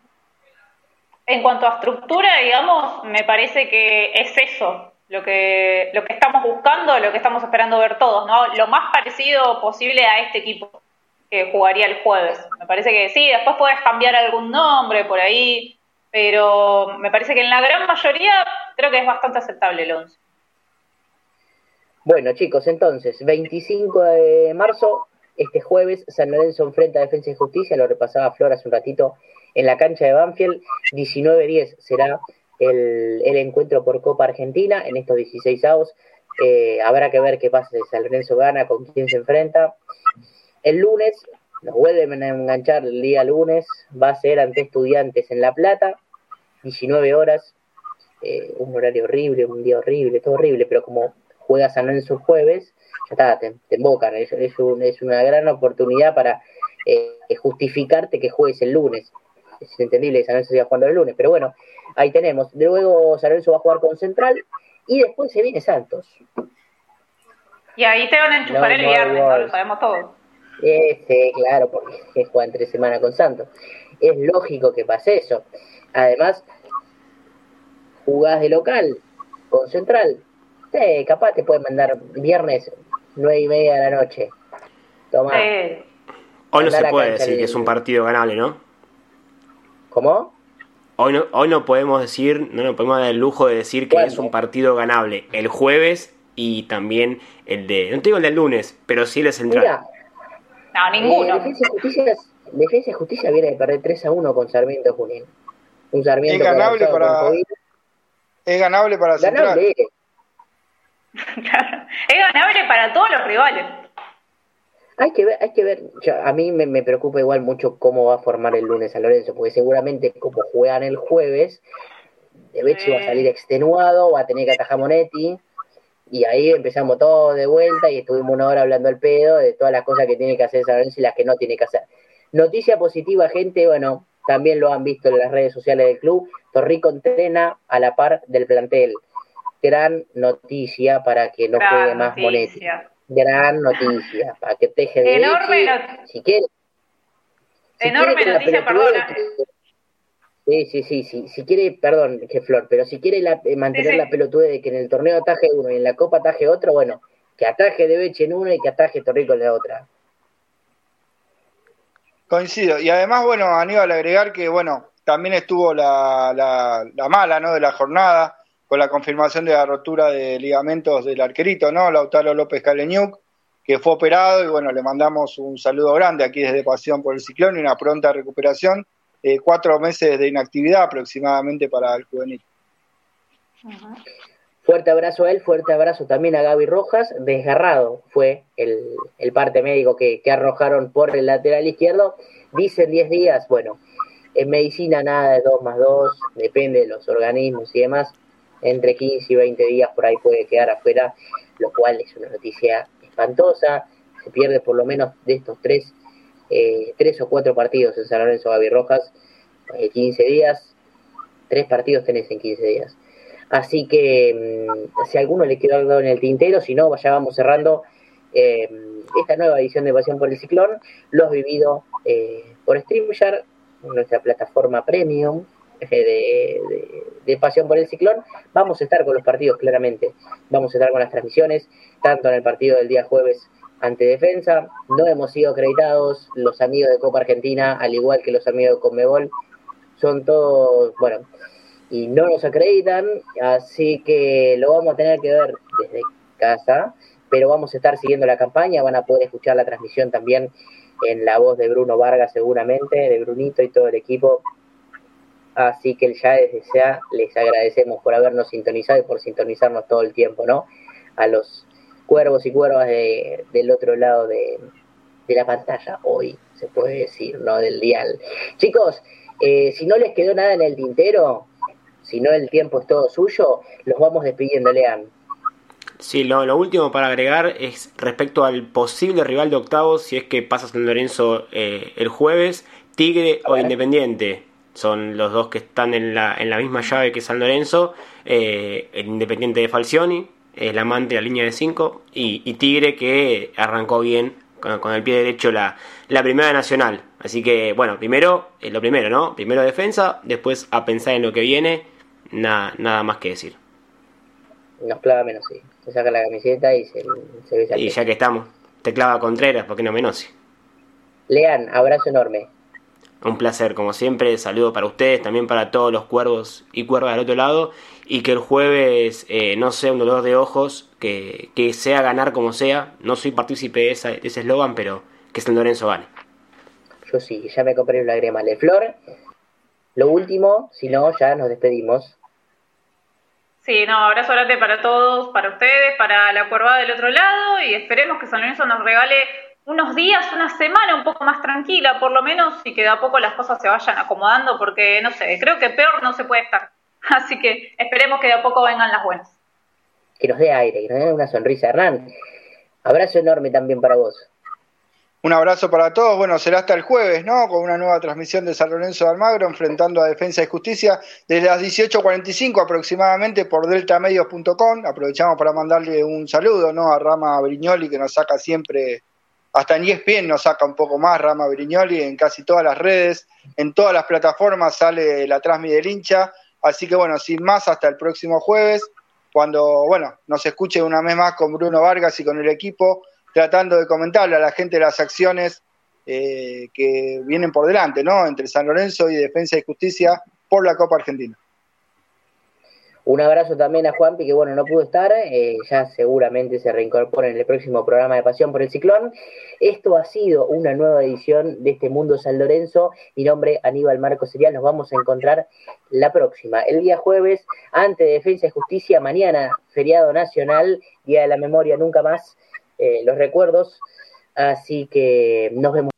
En cuanto a estructura, digamos, me parece que es eso lo que, lo que estamos buscando, lo que estamos esperando ver todos, ¿no? Lo más parecido posible a este equipo que jugaría el jueves. Me parece que sí, después puedes cambiar algún nombre por ahí, pero me parece que en la gran mayoría creo que es bastante aceptable el 11. Bueno, chicos, entonces, 25 de marzo, este jueves, San Lorenzo enfrenta a Defensa y Justicia, lo repasaba Flor hace un ratito, en la cancha de Banfield, 19-10 será el, el encuentro por Copa Argentina en estos 16 avos. Eh, habrá que ver qué pasa si San Lorenzo gana, con quién se enfrenta. El lunes, nos vuelven a enganchar el día lunes, va a ser ante Estudiantes en La Plata, 19 horas, eh, un horario horrible, un día horrible, todo horrible, pero como juega San Lorenzo jueves, ya está, te, te embocan, es, es, un- es una gran oportunidad para eh, justificarte que juegues el lunes. Es entendible que San Lorenzo siga jugando el lunes, pero bueno, ahí tenemos. Luego San Lorenzo va a jugar con Central y después se viene Santos. Y ahí te van a enchufar No, el viernes, no. ¿no? Lo sabemos todos. Ese, claro, porque juegan tres semanas con Santos. Es lógico que pase eso. Además, jugás de local con Central. Sí, capaz te pueden mandar viernes nueve y media de la noche. Hoy no se puede decir que es un partido ganable, ¿no? ¿Cómo? Hoy no, hoy no podemos decir, no nos podemos dar el lujo de decir que es un partido ganable. El jueves y también el de, no te digo el del lunes, pero sí el central. No, ninguno. Eh, Defensa, y Justicia, Defensa y Justicia viene de perder 3 a 1 con Sarmiento Junín. Un Sarmiento es ganable para, es ganable para ganable. (laughs) es ganable para todos los rivales. Hay que ver, hay que ver, a mí me, preocupa igual mucho cómo va a formar el lunes a Lorenzo, porque seguramente como juegan el jueves, De Becci va a salir extenuado, va a tener que atajar Monetti, y ahí empezamos todo de vuelta y estuvimos una hora hablando al pedo de todas las cosas que tiene que hacer San Lorenzo y las que no tiene que hacer. Noticia positiva, gente, bueno, también lo han visto en las redes sociales del club, Torrico entrena a la par del plantel. Gran noticia para que no juegue más Monetti gran noticia, para que teje de Enorme noticia. Si quiere, Enorme noticia, perdón. Sí, sí, sí, sí, si quiere, perdón, que Flor, pero si quiere eh, mantener la pelotude de que en el torneo ataje uno y en la copa ataje otro, bueno, que ataje de Beche en uno y que ataje Torrico en la otra. Coincido. Y además, bueno, Aníbal, agregar que, bueno, también estuvo la, la, la mala, ¿no? De la jornada, con la confirmación de la rotura de ligamentos del arquerito, ¿no? Lautaro López Caleñuc, que fue operado y bueno, le mandamos un saludo grande aquí desde Pasión por el Ciclón y una pronta recuperación. Eh, cuatro meses de inactividad aproximadamente para el juvenil. Fuerte abrazo a él, fuerte abrazo también a Gaby Rojas. Desgarrado fue el, el parte médico que, que, arrojaron por el lateral izquierdo. Dicen 10 días, bueno, en medicina nada de 2 más 2, depende de los organismos y demás entre 15 y 20 días por ahí puede quedar afuera, lo cual es una noticia espantosa. Se pierde por lo menos de estos tres, eh, tres o cuatro partidos en San Lorenzo Gaby Rojas, 15 eh, días, tres partidos tenés en 15 días. Así que mm, si a alguno le quedó algo en el tintero, si no, ya vamos cerrando eh, esta nueva edición de Pasión por el Ciclón, lo has vivido por StreamYard, nuestra plataforma premium, de, pasión por el ciclón, vamos a estar con los partidos claramente, vamos a estar con las transmisiones, tanto en el partido del día jueves ante defensa, no hemos sido acreditados, los amigos de Copa Argentina, al igual que los amigos de Conmebol, son todos, bueno, y no nos acreditan, así que lo vamos a tener que ver desde casa, pero vamos a estar siguiendo la campaña, van a poder escuchar la transmisión también en la voz de Bruno Vargas seguramente, de Brunito y todo el equipo. Así que ya desde ya les agradecemos por habernos sintonizado y por sintonizarnos todo el tiempo, ¿no? A los cuervos y cuervas de, del otro lado de, la pantalla, hoy se puede decir, ¿no? Del dial. Chicos, eh, si no les quedó nada en el tintero, si no el tiempo es todo suyo, los vamos despidiendo, Lean. Sí, lo, lo, último para agregar es respecto al posible rival de octavos, si es que pasa San Lorenzo eh, el jueves, Tigre o Independiente son los dos que están en la, en la misma llave que San Lorenzo, eh, el Independiente de Falcioni, el amante de la línea de 5, y, Tigre que arrancó bien con, el pie derecho la, la primera nacional. Así que, bueno, primero, eh, lo primero, ¿no? Primero defensa, después a pensar en lo que viene, nada, nada más que decir. Nos clava menos, sí. Se saca la camiseta y se, se Y ya que estamos, te clava Contreras, ¿por qué no menos? Lean, abrazo enorme. Un placer, como siempre. Saludo para ustedes, también para todos los cuervos y cuervas del otro lado. Y que el jueves eh, no sea un dolor de ojos, que, que, sea ganar como sea. No soy partícipe de, ese eslogan, pero que San Lorenzo gane. Yo sí, ya me compré una crema de flor. Lo último, si no, ya nos despedimos. Sí, no, abrazo grande para todos, para ustedes, para la cuerva del otro lado y esperemos que San Lorenzo nos regale unos días, una semana un poco más tranquila, por lo menos, y que de a poco las cosas se vayan acomodando, porque no sé, creo que peor no se puede estar. (laughs) Así que esperemos que de a poco vengan las buenas. Que nos dé aire, que nos dé una sonrisa, Hernán. Abrazo enorme también para vos. Un abrazo para todos. Bueno, será hasta el jueves, ¿no? Con una nueva transmisión de San Lorenzo de Almagro enfrentando a Defensa y Justicia desde las 18.45 aproximadamente por deltamedios.com. Aprovechamos para mandarle un saludo, ¿no? A Rama Brignoli que nos saca siempre hasta en ESPN nos saca un poco más Rama Brignoli, en casi todas las redes, en todas las plataformas sale la Transmi del. Así que bueno, sin más, hasta el próximo jueves, cuando bueno, nos escuche una vez más con Bruno Vargas y con el equipo, tratando de comentarle a la gente las acciones eh, que vienen por delante, ¿no? Entre San Lorenzo y Defensa y Justicia por la Copa Argentina. Un abrazo también a Juanpi, que bueno, no pudo estar, eh, ya seguramente se reincorpora en el próximo programa de Pasión por el Ciclón. Esto ha sido una nueva edición de este Mundo San Lorenzo. Mi nombre Aníbal Marco Serial, nos vamos a encontrar la próxima, el día jueves, ante Defensa y Justicia, mañana, feriado nacional, Día de la Memoria, nunca más, eh, los recuerdos. Así que nos vemos.